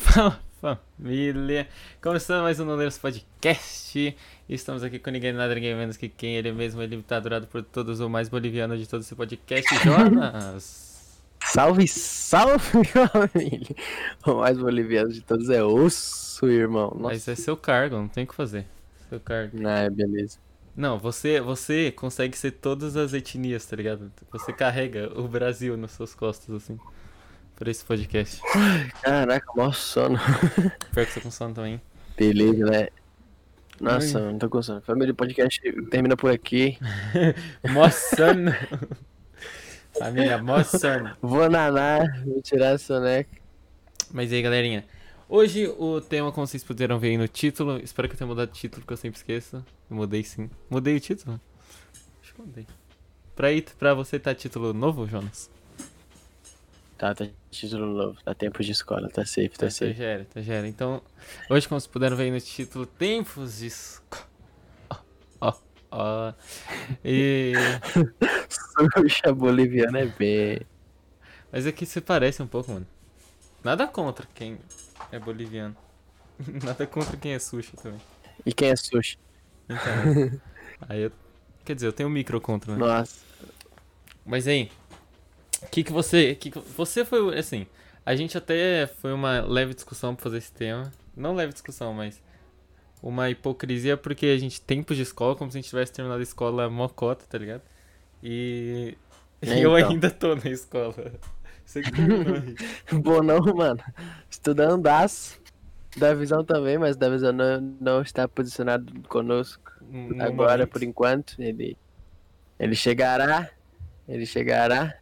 Fala, família! Começando mais um Noleiros Podcast. Estamos aqui com ninguém nada, ninguém menos que quem ele mesmo. Ele está adorado por todos, o mais boliviano de todo esse podcast, Jonas! Salve, salve, família! O mais boliviano de todos é osso, irmão. Nossa. Mas é seu cargo, não tem o que fazer. Seu cargo. Não, é beleza. Não, você, você consegue ser todas as etnias, tá ligado? Você carrega o Brasil nas suas costas, assim. Por esse podcast. Caraca, mó sono. Pior que você com sono também. Beleza, né? Nossa, não tô com sono. Família Podcast termina por aqui. Mó sono. Família, mó sono. Vou nanar, vou tirar a soneca. Mas e aí, galerinha? Hoje o tema, como vocês puderam ver aí no título, espero que eu tenha mudado o título, porque eu sempre esqueço. Eu mudei sim. Mudei o título? Acho que mudei. Pra, ir, pra você tá título novo, Jonas? Tá, tá título novo, tá tempo de escola, tá safe, tá, Tá safe. já era, tá já era. Então, hoje, como vocês puderam ver aí no título, Tempos de Escola. Ó, ó. E... Suja boliviana é bem. Mas aqui se parece um pouco, mano. Nada contra quem é boliviano. Nada contra quem é sushi também. E quem é sushi? Então, aí eu... Quer dizer, eu tenho um micro contra, né? Nossa. Mas aí, que que você... Que que... Você foi, assim... A gente até foi uma leve discussão pra fazer esse tema. Não leve discussão, mas... Uma hipocrisia porque a gente... Tempos de escola, como se a gente tivesse terminado a escola mocota, tá ligado? E... É, eu então. ainda tô na escola. Você que. Bom, não, mano. Estudando das. Da visão também, mas da visão não, não está posicionado conosco. No Agora, momento. por enquanto, ele. Ele chegará. Ele chegará.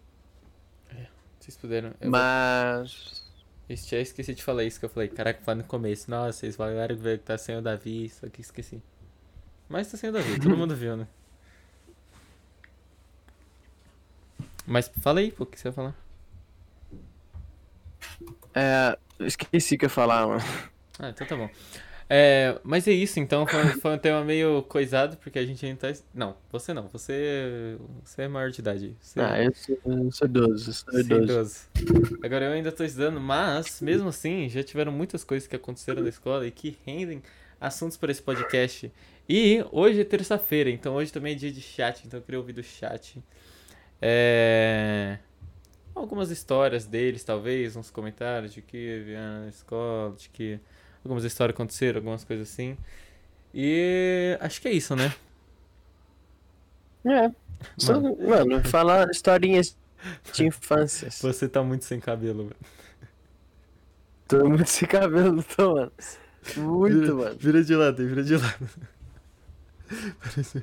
Vocês puderam... eu vou- Mas. Eu já esqueci de falar isso que eu falei. Caraca, falei no começo. Nossa, vocês falaram que tá sem o Davi, só que esqueci. Mas tá sem o Davi, todo mundo viu, né? Mas fala aí, pô, o que você ia falar? É, esqueci o que eu ia falar, mano. Ah, então tá bom. É, mas é isso, então foi, foi um tema meio coisado, porque a gente ainda tá. Não, você não, você. Você é maior de idade. Você Ah, eu sou, eu sou idoso, eu sou idoso. idoso. Agora eu ainda tô estudando, mas mesmo assim já tiveram muitas coisas que aconteceram na escola e que rendem assuntos para esse podcast. E hoje é terça-feira, então hoje também é dia de chat, então eu queria ouvir do chat. É... Algumas histórias deles, talvez, uns comentários de que vieram na escola, de que algumas histórias aconteceram, algumas coisas assim. E acho que é isso, né? É. Só- mano, falar historinhas de infância. Você tá muito sem cabelo, velho. Tô muito sem cabelo, tô, mano. Muito, vira, mano. Vira de lado, vira de lado. Parece...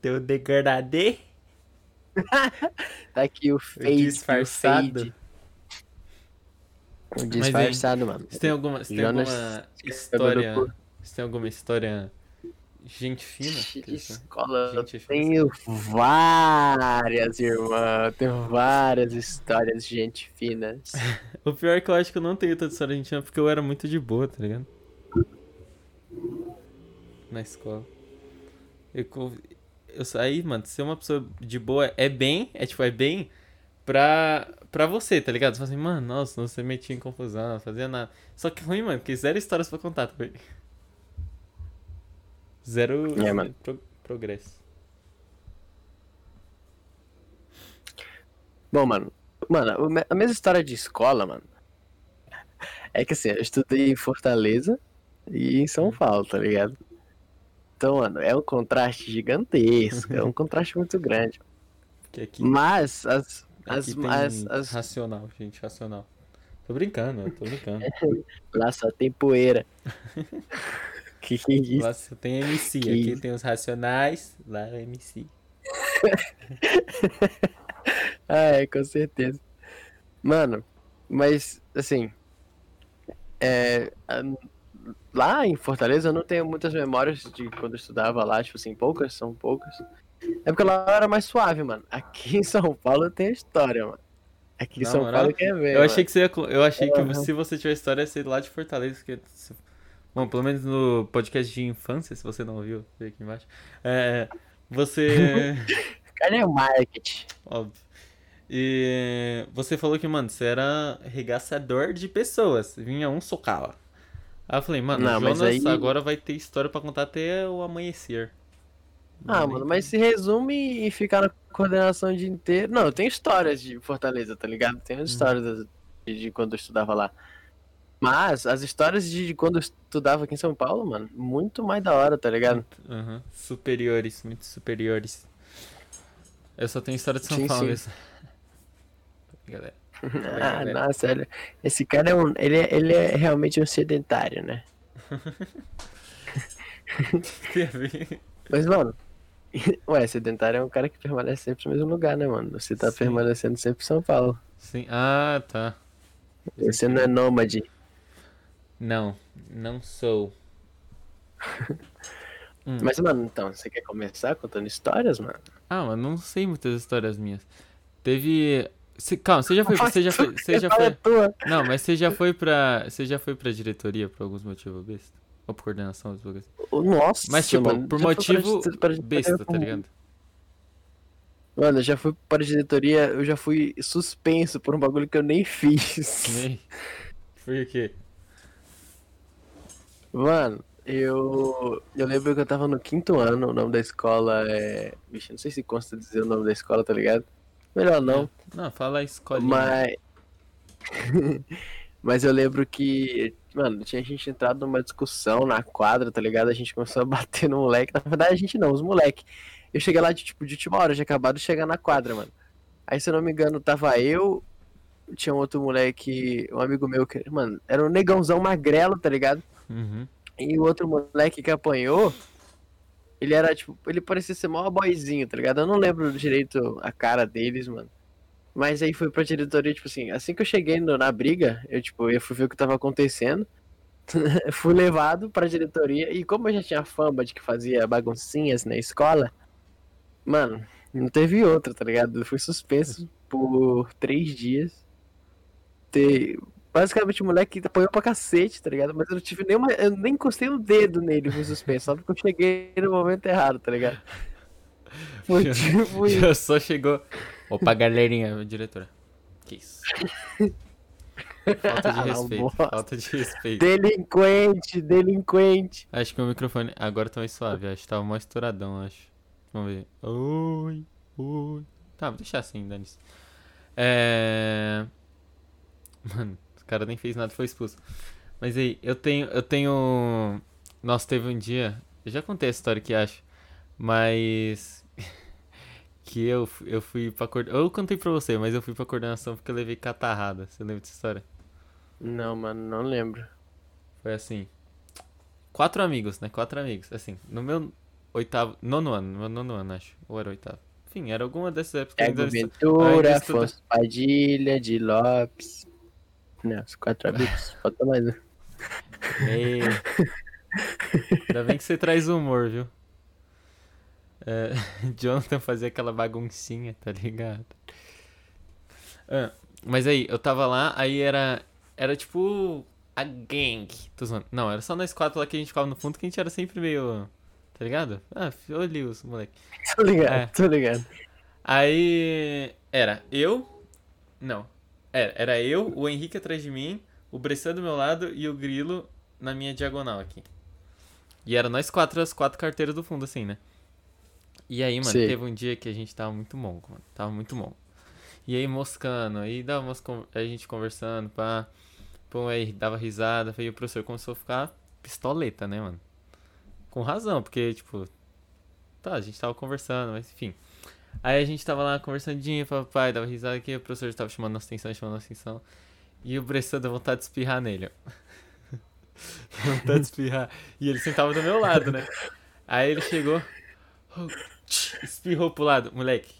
Tem o degradê Tá aqui o fade. disfarçado. O, fade. Disfarçado, mano. Você tem alguma, você tem Jonas alguma história. Você tem alguma história gente fina? De escola, eu Gente, tenho várias, irmã. Eu tenho várias histórias de gente finas. O pior é que eu acho que eu não tenho tanta história argentina porque eu era muito de boa, tá ligado? Na escola. Eu, eu saí, mano, ser uma pessoa de boa é bem, é tipo, é bem pra, pra você, tá ligado? Você fala assim, mano, nossa, não se metia em confusão, não fazia nada. Só que ruim, mano, que zero histórias pra contar, tá? Zero É, mano. pro- progresso. Bom, mano. Mano, a mesma história de escola, mano. É que assim, eu estudei em Fortaleza e em São Paulo, tá ligado? Então, mano, é um contraste gigantesco. é um contraste muito grande. Que aqui, Mas as. As, aqui tem as, as- racional, gente, racional. Tô brincando, tô brincando. Lá só tem poeira. que que é isso? Lá só tem MC, Que aqui tem os racionais, lá é MC. Ah, é, com certeza. Mano, mas assim. É, lá em Fortaleza eu não tenho muitas memórias de quando eu estudava lá, tipo assim, poucas, são poucas. É porque lá era mais suave, mano. Aqui em São Paulo tem história, mano. Aqui em Na São Paulo quer ver. Eu achei que você ia, eu achei que Aham. se você tiver história ia ser lá de Fortaleza, porque bom, pelo menos no podcast de infância, se você não ouviu, vê aqui embaixo. É, você Cadê o marketing? óbvio. E você falou que, mano, você era regaçador de pessoas. Vinha um socava. Aí eu falei, mano, Não, mas Jonas aí- agora vai ter história pra contar até o amanhecer. Ah, mano, mas se resume e ficar na coordenação o dia inteiro. Não, eu tenho histórias de Fortaleza, tá ligado? Tenho Uhum. histórias de, de quando eu estudava lá. Mas as histórias de, de quando eu estudava aqui em São Paulo, mano, muito mais da hora, tá ligado? Aham. Superiores, muito superiores. Eu só tenho história de São Sim, Paulo sim. mesmo. Galera. Ah, nossa, ele- esse cara é um. Ele é, ele é realmente um sedentário, né? Tem. Mas, mano. Ué, sedentário é um cara que permanece sempre no mesmo lugar, né, mano? Você tá Sim. permanecendo sempre em São Paulo. Sim. Ah, tá. Você não é nômade. Não, não sou. Hum. Mas, mano, então, você quer começar contando histórias, mano? Ah, mas não sei muitas histórias minhas. Teve. Cê- calma, você já foi. Você já foi. Você já foi. Não, mas você já foi pra. Você já foi pra diretoria por alguns motivos besta? Ou por coordenação, bagulhos? Nossa, Mas, tipo, mano, por motivo para- besta, tá ligado? Mano, eu já fui para a diretoria, eu já fui suspenso por um bagulho que eu nem fiz. Nem. Foi o quê? Mano, eu. Eu lembro que eu tava no quinto ano, o nome da escola é. Vixe, não sei se consta dizer o nome da escola, tá ligado? Melhor não. Não, fala a escolinha. Mas. Mas eu lembro que, mano, tinha gente entrado numa discussão na quadra, tá ligado? A gente começou a bater no moleque. Na verdade, a gente não, os moleque. Eu cheguei lá de tipo de última hora, já acabado de chegar na quadra, mano. Aí, se eu não me engano, tava eu, tinha um outro moleque, um amigo meu que, mano, era um negãozão magrelo, tá ligado? Uhum. E o outro moleque que apanhou, ele era tipo, ele parecia ser mó boyzinho, tá ligado? Eu não lembro direito a cara deles, mano. Mas aí foi pra diretoria, tipo assim, assim que eu cheguei no- na briga, eu tipo, eu fui ver o que tava acontecendo. fui levado pra diretoria e como eu já tinha fama de que fazia baguncinhas na escola, mano, não teve outra, tá ligado? Eu fui suspenso por três dias. Ter... Basicamente o moleque apanhou pra cacete, tá ligado? Mas eu não tive nenhuma. Eu nem encostei o dedo nele, fui suspenso, só porque eu cheguei no momento errado, tá ligado? Foi tipo. Já só chegou. Opa, galerinha, diretora. Que isso? Falta de Cala a respeito. Falta de respeito. Delinquente, delinquente. Acho que o microfone. Agora tá mais suave. Acho que tava mais estouradão, acho. Vamos ver. Oi, oi. Tá, vou deixar assim, Danis. É. Mano, o cara nem fez nada, foi expulso. Mas aí, eu tenho. Eu tenho. Nossa, teve um dia. Eu já contei a história que acho. Mas. Que eu, eu fui pra coordenação. Eu contei pra você, mas eu fui pra coordenação porque eu levei catarrada. Você lembra dessa história? Não, mano, não lembro. Foi assim. Quatro amigos, né? Quatro amigos. Assim, no meu oitavo. Nono ano, no meu nono ano, acho. Ou era oitavo. Enfim, era alguma dessas épocas. estu- Ventura, ainda estuda- Afonso Padilha, de Lopes. Não, os quatro amigos. Falta mais um. Ei. Ainda bem que você traz humor, viu? É, Jonathan fazia aquela baguncinha, tá ligado? Ah, mas aí, eu tava lá, aí era. Era tipo. A gang. Tô zoando. Não, era só nós quatro lá que a gente ficava no fundo que a gente era sempre meio. Tá ligado? Ah, olha os moleque. Tô ligado, É. tô ligado. Aí. Era eu. Não. Era, era eu, o Henrique atrás de mim, o Bressan do meu lado e o Grilo na minha diagonal aqui. E era nós quatro, as quatro carteiras do fundo, assim, né? E aí, mano, Sei. teve um dia que a gente tava muito mongo, mano. Tava muito mongo. E aí, moscando, aí dava umas a gente conversando, pá. Pô, aí dava risada. Aí o professor começou a ficar pistoleta, né, mano? Com razão, porque, tipo. Tá, a gente tava conversando, mas enfim. Aí a gente tava lá conversandinho, papai, dava risada aqui, o professor tava chamando nossa atenção, chamando nossa atenção. E o Bressan deu vontade de espirrar nele, ó. Vontade de espirrar. E ele sentava do meu lado, né? Aí ele chegou, oh, espirrou pro lado. Moleque,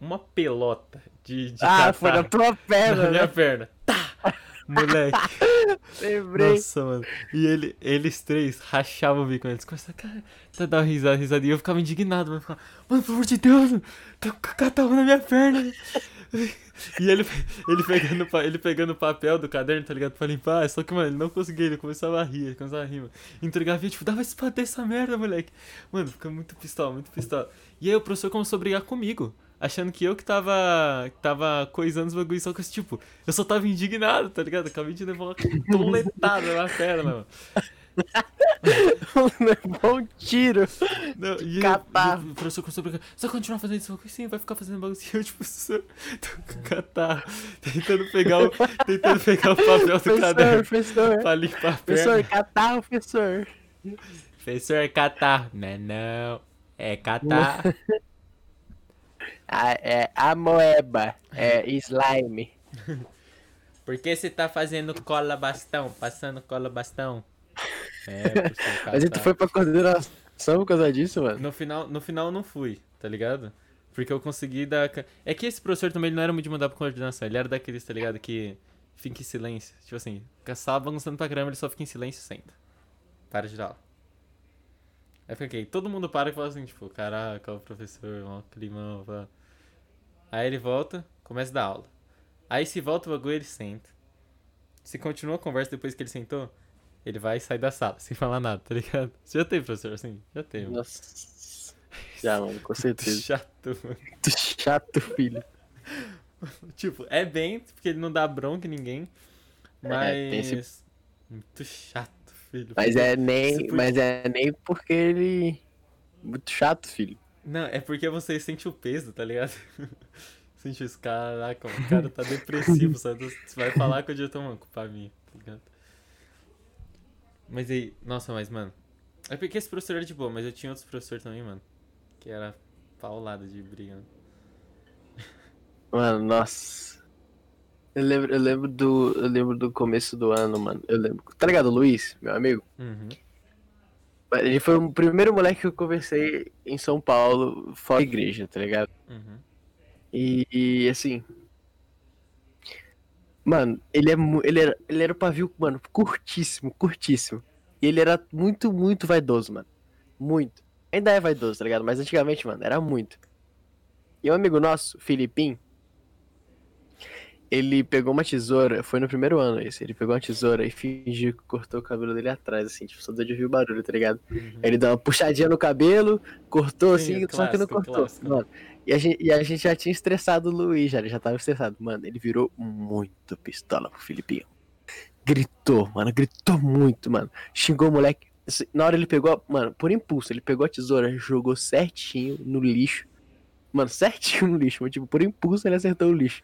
uma pelota de, de Ah, foi na tua perna, na minha né? perna. Tá! Moleque. Lembrei. Nossa, mano. E ele, eles três rachavam o bico. Eles começavam cara, tá dando risada, risada. E eu ficava indignado, mano. Eu ficava, mano, pelo amor de Deus, tá com catarro na minha perna. E ele, ele, pegando, ele pegando o papel do caderno, tá ligado? Pra limpar. Só que, mano, ele não conseguia. Ele começava a rir, ele começava a rir, mano. Entregava, tipo, dava espada essa merda, moleque. Mano, fica muito pistola, muito pistola. E aí o professor começou a brigar comigo. Achando que eu que tava, que tava coisando os bagulhos, só que, tipo, eu só tava indignado, tá ligado? Acabei de levar uma toletada na perna, mano. Levou um tiro. Não, e Catarro. e o professor começou a brincar, vai continuar fazendo isso? Sim, vai ficar fazendo bagulho assim. Eu, tipo, tô com catarro, tentando pegar o, tentando pegar o papel do caderno professor. pra limpar a. Professor, catarro, professor. Professor, catarro. Não é não, é catarro. A, é amoeba. É slime. Por que você tá fazendo cola bastão? Passando cola bastão? É, professor, A gente catarro. foi pra coordenação por causa disso, mano. No final, no final eu não fui, tá ligado? Porque eu consegui dar. É que esse professor também ele não era muito de mandar pra coordenação, ele era daqueles, tá ligado? Que fica em silêncio. Tipo assim, só bagunçando pra caramba, ele só fica em silêncio e senta. Para de dar aula. Aí fica aqui, todo mundo para e fala assim, tipo, caraca, o professor, ó, climão, pá. Aí ele volta, começa a dar aula. Aí se volta o bagulho, ele senta. Se continua a conversa depois que ele sentou, ele vai e sai da sala, sem falar nada, tá ligado? Você já teve, professor, assim? Já teve. mano. Nossa. Já, mano, com certeza. Chato, mano. Muito chato, filho. Tipo, é bem, porque ele não dá bronca em ninguém. Mas. É, esse- Muito chato, filho. Mas é nem, podia- mas é nem porque ele. Muito chato, filho. Não, é porque você sente o peso, tá ligado? Sente isso, caraca, o cara tá depressivo, sabe? Você vai falar com o diretor, mano, culpa minha, tá ligado? Mas aí, nossa, mas, mano. É porque esse professor era de boa, mas eu tinha outros professores também, mano. Que era paulada de briga. né? Mano, nossa. Eu lembro, eu lembro do. Eu lembro do começo do ano, mano. Eu lembro. Tá ligado, Luiz, meu amigo? Uhum. Ele foi o primeiro moleque que eu conversei em São Paulo, fora da igreja, tá ligado? Uhum. E, e, assim. Mano, ele é ele era, ele era o pavio, mano, curtíssimo, curtíssimo. E ele era muito, muito vaidoso, mano. Muito. Ainda é vaidoso, tá ligado? Mas antigamente, mano, era muito. E um amigo nosso, Filipim, ele pegou uma tesoura, foi no primeiro ano esse, ele pegou uma tesoura e fingiu que cortou o cabelo dele atrás, assim, tipo, só deu de ouvir o barulho, tá ligado? Uhum. Ele deu uma puxadinha no cabelo, cortou Sim, assim, o só que não clássico, cortou. clássico. Mano, e a, gente, e a gente já tinha estressado o Luiz, já, ele já tava estressado. Mano, ele virou muito pistola pro Filipinho. Gritou, mano, gritou muito, mano. Xingou o moleque. Assim, Na hora ele pegou, mano, por impulso, ele pegou a tesoura, jogou certinho no lixo. Mano, certinho no lixo, mas tipo, por impulso ele acertou o lixo.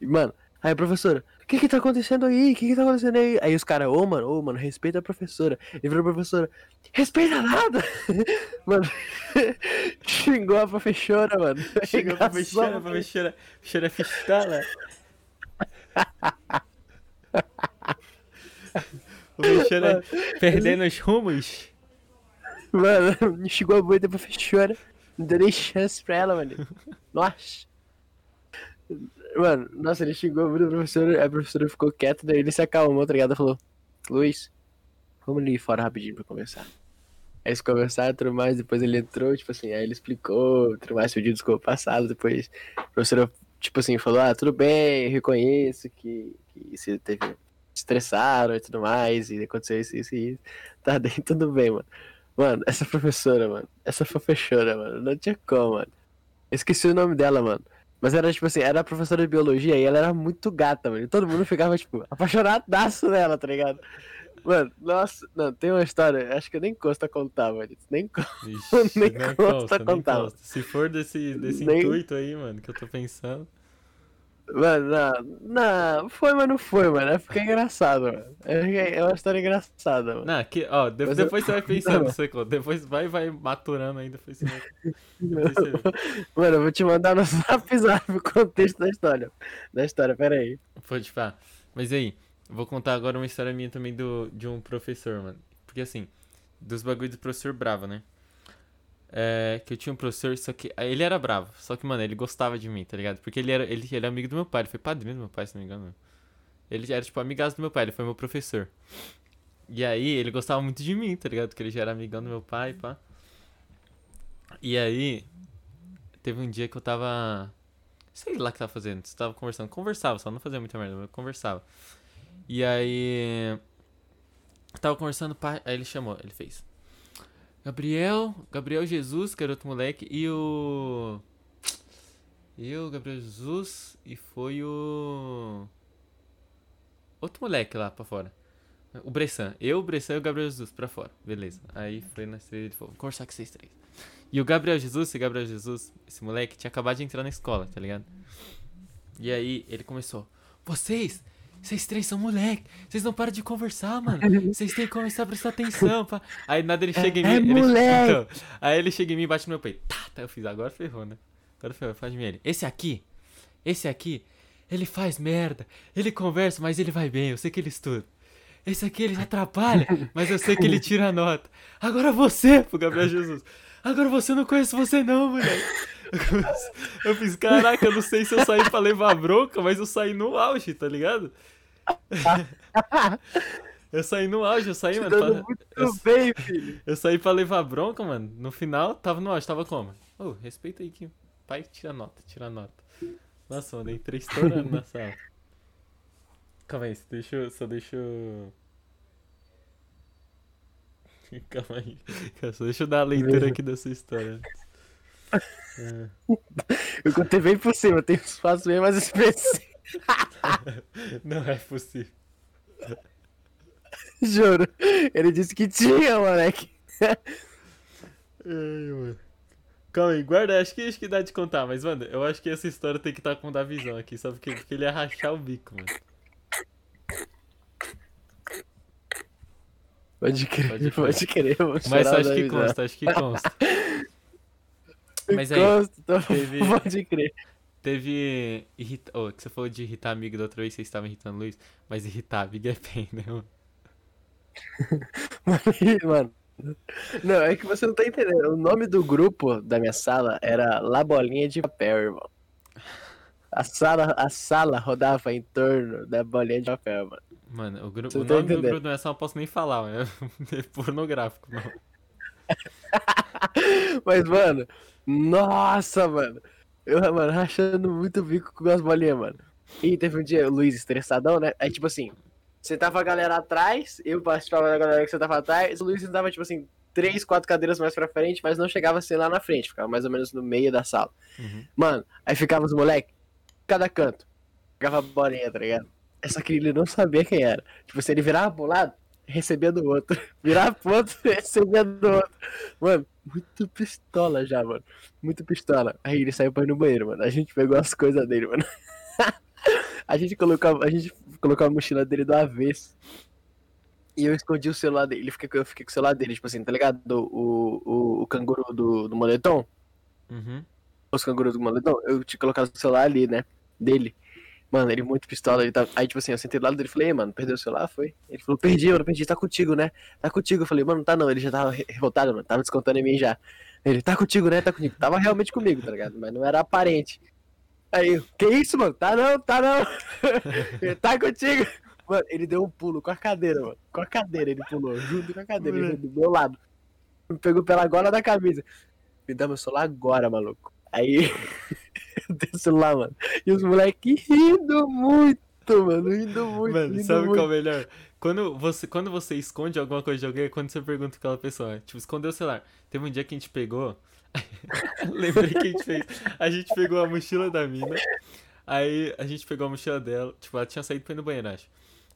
E, mano, aí a professora, o que que tá acontecendo aí? O que que tá acontecendo aí? Aí os caras, ô, mano, ô, mano, respeita a professora. E virou a professora, respeita nada! mano, xingou a professora, mano. Arregaçou mexer, pra mexer, mexer a pistola. O mexer perdendo os rumos. Mano, xingou a mãe da professora. Não deu nem chance pra ela, mano. Nossa. Mano, nossa, ele xingou a professora, a professora ficou quieta, daí ele se acalmou, tá ligado? Falou, Luiz, vamos ali fora rapidinho pra conversar. Aí eles conversaram, tudo mais, depois ele entrou, tipo assim, aí ele explicou, tudo mais, pediu desculpa passado, depois a professora, tipo assim, falou, ah, tudo bem, reconheço que, que você teve estressaram e tudo mais, e aconteceu isso, isso e isso. Tá bem, tudo bem, mano. Mano, essa professora, mano, essa professora, mano, não tinha como, mano. Eu esqueci o nome dela, mano. Mas era tipo assim, era professora de biologia e ela era muito gata, mano. E todo mundo ficava, tipo, apaixonadaço nela, tá ligado? Mano, nossa, não, tem uma história, acho que eu nem consta contar, mano. Nem consta. Ixi, Nem não consta consta, nem contar. consta. Se for desse, desse Nem- intuito aí, mano, que eu tô pensando. Mano, não, não, foi, mas não foi, mano. É porque é engraçado, mano. É, é uma história engraçada, mano. Não, aqui, ó, de- Mas eu- depois você vai pensando, Não. conta. Depois vai, vai maturando aí, depois você vai. depois você- Mano, eu vou te mandar no zap zap o contexto da história. Da história, pera aí. Pode pá. Mas aí, vou contar agora uma história minha também do, de um professor, mano. Porque assim, dos bagulhos do professor bravo, né? É, que eu tinha um professor, só que. aí Ele era bravo, só que, mano, ele gostava de mim, tá ligado? Porque ele era, ele, ele é amigo do meu pai, ele foi padrinho do meu pai, se não me engano. Ele era, tipo, amigaço do meu pai, ele foi meu professor. E aí, ele gostava muito de mim, tá ligado? Porque ele já era amigão do meu pai, pá. E aí, teve um dia que eu tava. Sei lá o que tava fazendo. Você tava conversando. Conversava, só não fazia muita merda, mas eu conversava. E aí. Tava conversando, pá, aí ele chamou, ele fez. Gabriel, Gabriel Jesus, outro moleque, e o. Eu, Gabriel Jesus e foi o. Outro moleque lá pra fora. O Bressan. Eu, o Bressan e o Gabriel Jesus pra fora. Beleza. Aí foi na ele falou, vou conversar com vocês três. E o Gabriel Jesus, esse Gabriel Jesus, esse moleque, tinha acabado de entrar na escola, tá ligado? E aí ele começou, vocês, vocês três são moleque, vocês não param de conversar, mano. Vocês têm que começar a prestar atenção, pá. Aí nada ele chega em É mim. ele- moleque! então, aí ele chega em mim e bate no meu peito. Tá, tá, eu fiz, agora ferrou, né? Agora ferrou, faz de mim ele. Esse aqui, esse aqui, ele faz merda. Ele conversa, mas ele vai bem, eu sei que ele estuda. Esse aqui ele atrapalha, mas eu sei que ele tira a nota. Agora você, pro Gabriel Jesus. Agora você eu não conheço você não, moleque. Eu fiz, caraca, eu não sei se eu saí pra levar bronca, mas eu saí no auge, tá ligado? Eu saí no auge, eu saí, mano. Dando pra- muito eu- bem, filho. eu saí pra levar bronca, mano. No final, tava no auge, tava como? Ô, respeita aí que pai tira nota, tira nota. Nossa, mano, entrei estourando na sala. Calma aí, deixa eu. Só deixa eu... Calma aí. Só deixa eu dar a leitura aqui dessa história. É. Eu contei bem por cima, tem um espaço bem mais específico. Não é possível. Juro. Ele disse que tinha, moleque. Ai, mano. Calma aí, guarda, acho que, acho que dá de contar, mas, mano, eu acho que essa história tem que estar com o Davizão aqui, sabe? Porque, porque ele ia rachar o bico, mano. Pode crer, Pode pode crer. crer. eu vou Mas acho que consta, acho que consta. Mas aí, Consta, então teve- Pode crer. Teve. Irrita... Oh, que você falou de irritar amigo da outra vez, vocês estavam irritando o Luiz, mas irritar amigo é bem, né, mano? Mano. Não, é que você não tá entendendo. O nome do grupo da minha sala era La Bolinha de Papel, irmão. A sala, a sala rodava em torno da bolinha de papel, mano. Mano, o, gru... O tá nome do grupo não é só, não posso nem falar, mano. É pornográfico, não. Mas, mano, nossa, mano. Eu, mano, rachando muito o bico com as bolinhas, mano. E teve um dia, o Luiz estressadão, né? Aí, tipo assim, sentava a galera atrás, eu participava da galera que sentava atrás, o Luiz sentava, tipo assim, três, quatro cadeiras mais pra frente, mas não chegava assim lá na frente, ficava mais ou menos no meio da sala. Uhum. Mano, aí ficava os moleques, cada canto, ficava a bolinha, tá ligado? Só que ele não sabia quem era. Tipo, se ele virava pro lado, recebia do outro. Virava pro outro, recebia do outro. Mano, muito pistola já, mano. Muito pistola. Aí ele saiu pra ir no banheiro, mano. A gente pegou as coisas dele, mano. a gente colocou, a gente colocou a mochila dele do avesso. E eu escondi o celular dele. Ele fica, eu fiquei com o celular dele, tipo assim, tá ligado? O, o, o canguru do, do moletom. Uhum. Os cangurus do moletom. Eu tinha colocado o celular ali, né? Dele. Mano, ele muito pistola. Ele tá... Aí, tipo assim, eu sentei do lado dele e falei, "Ei, mano, perdeu o celular? Foi. Ele falou, perdi, mano, perdi, tá contigo, né? Tá contigo. Eu falei, mano, não tá não. Ele já tava re- revoltado, mano. Tava descontando em mim já. Ele, tá contigo, né? Tá contigo. Tava realmente comigo, tá ligado? Mas não era aparente. Aí, eu, que isso, mano? Tá não, tá não. ele tá contigo. Mano, ele deu um pulo com a cadeira, mano. Com a cadeira ele pulou, junto com a cadeira, ele do meu lado. Me pegou pela gola da camisa. Me dá meu celular agora, maluco. Aí, eu dei o celular, mano. E os moleques rindo muito, mano. Rindo muito, Mano, rindo sabe muito. qual é o melhor? Quando você, quando você esconde alguma coisa de alguém, é quando você pergunta aquela pessoa. Tipo, escondeu o celular. Teve um dia que a gente pegou. Lembrei que a gente fez. A gente pegou a mochila da mina. Aí a gente pegou a mochila dela. Tipo, ela tinha saído pra ir no banheiro, acho.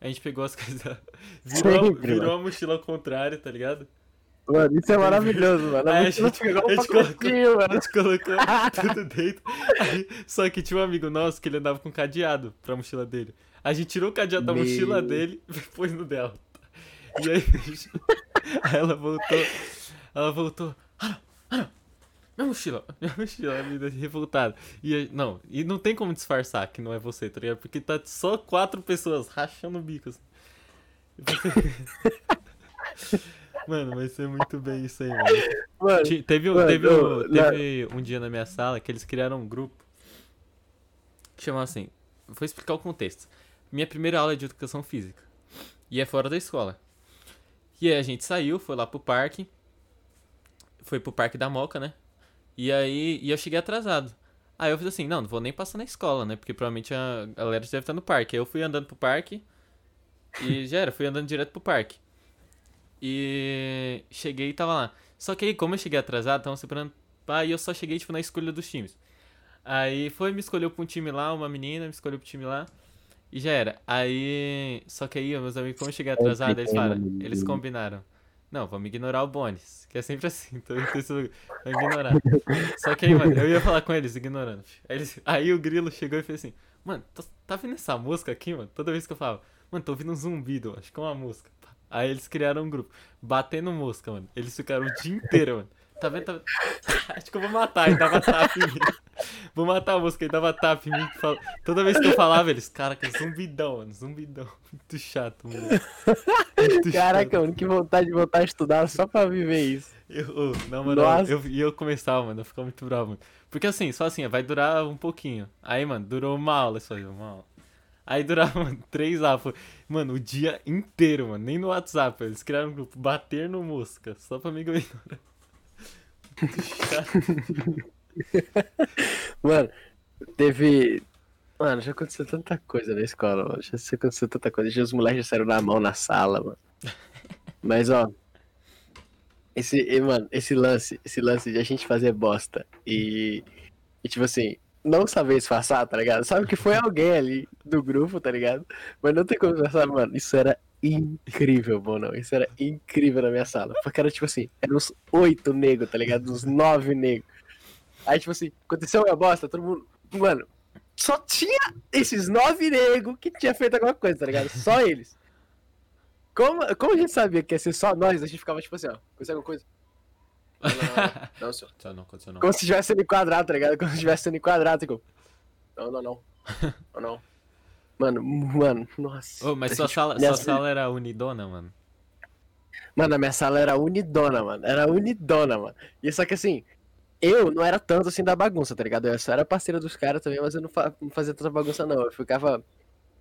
A gente pegou as coisas. Virou, virou a mochila ao contrário, tá ligado? Mano, isso é maravilhoso, mano. A a mochila gente- a gente colocou- A gente colocou tudo dentro. Aí, só que tinha um amigo nosso que ele andava com cadeado pra mochila dele. A gente tirou o cadeado da Meu. mochila dele e pôs no dela. E aí, aí ela voltou. Ela voltou. Ah, não, ah, não. Minha mochila, minha mochila, a menina revoltada. E não, e não tem como disfarçar que não é você, tá ligado? Porque tá só quatro pessoas rachando o bico. assim. Mano, vai ser muito bem isso aí, mano. Mano, Ti- Teve, um- Mano, teve, um, teve um dia na minha sala que eles criaram um grupo que chamava assim. Vou explicar o contexto. Minha primeira aula é de educação física. E é fora da escola. E aí a gente saiu, foi lá pro parque. Foi pro parque da Moca, né? E aí e eu cheguei atrasado. Aí eu fiz assim, não, não vou nem passar na escola, né? Porque provavelmente a galera deve estar no parque. Aí eu fui andando pro parque e já era, fui andando direto pro parque. E cheguei e tava lá. Só que aí, como eu cheguei atrasado, tava separando. Aí eu só cheguei, tipo, na escolha dos times. Aí foi, me escolheu pra um time lá, uma menina me escolheu pro time lá. E já era. Aí. Só que aí, meus amigos, como eu cheguei atrasado, eles falaram. Eles combinaram. Não, vamos ignorar o Bones. Que é sempre assim. Então eu preciso ignorar. Só que aí, mano, eu ia falar com eles, ignorando. Aí, eles, aí o Grilo chegou e fez assim: Mano, tá, tá vendo essa música aqui, mano? Toda vez que eu falava, mano, tô ouvindo um zumbido, acho que é uma música. Aí eles criaram um grupo, batendo música, mano. Eles ficaram o dia inteiro, mano. Tá vendo? Tá vendo? Acho que eu vou matar, ele dava tap em mim. Vou matar a música, ele dava tap em mim. Toda vez que eu falava, eles, caraca, zumbidão, mano, zumbidão. Muito chato, mano. Muito Caraca, chato. mano, que vontade de voltar a estudar só pra viver isso. Eu, na moral, eu, e eu começava, mano, eu ficava muito bravo, mano. Porque assim, só assim, vai durar um pouquinho. Aí, mano, durou uma aula só, uma aula. Aí durava, mano, três aulas. Mano, o dia inteiro, mano. Nem no WhatsApp. Eles criaram um grupo, bater no mosca, só pra me ignorar. mano, teve. Mano, já aconteceu tanta coisa na escola, mano. Já aconteceu tanta coisa. Já os moleques já saíram na mão na sala, mano. Mas, ó. Esse, mano, esse lance, esse lance de a gente fazer bosta e, e tipo assim, não saber disfarçar, tá ligado? Sabe que foi alguém ali do grupo, tá ligado? Mas não tem como disfarçar, mano. Isso era incrível, mano. Isso era incrível na minha sala. Porque era tipo assim, eram uns oito negros, tá ligado? Uns nove negros. Aí, tipo assim, aconteceu uma bosta, todo mundo. Mano, só tinha esses nove negros que tinha feito alguma coisa, tá ligado? Só eles. Como, como a gente sabia que ia ser só nós, a gente ficava tipo assim, ó, aconteceu alguma coisa? Não, não, não, senhor. Não, não, não. Como se estivesse sendo enquadrado, tá ligado? Como se estivesse sendo enquadrado, tipo. Não, não, não. Não, não. Mano, mano, nossa. Ô, mas sua, gente, sala, sua sala era unidona, mano? Mano, a minha sala era unidona, mano. Era unidona, mano. E só que assim, eu não era tanto assim da bagunça, tá ligado? Eu só era parceiro dos caras também, mas eu não, fa não fazia tanta bagunça, não. Eu ficava.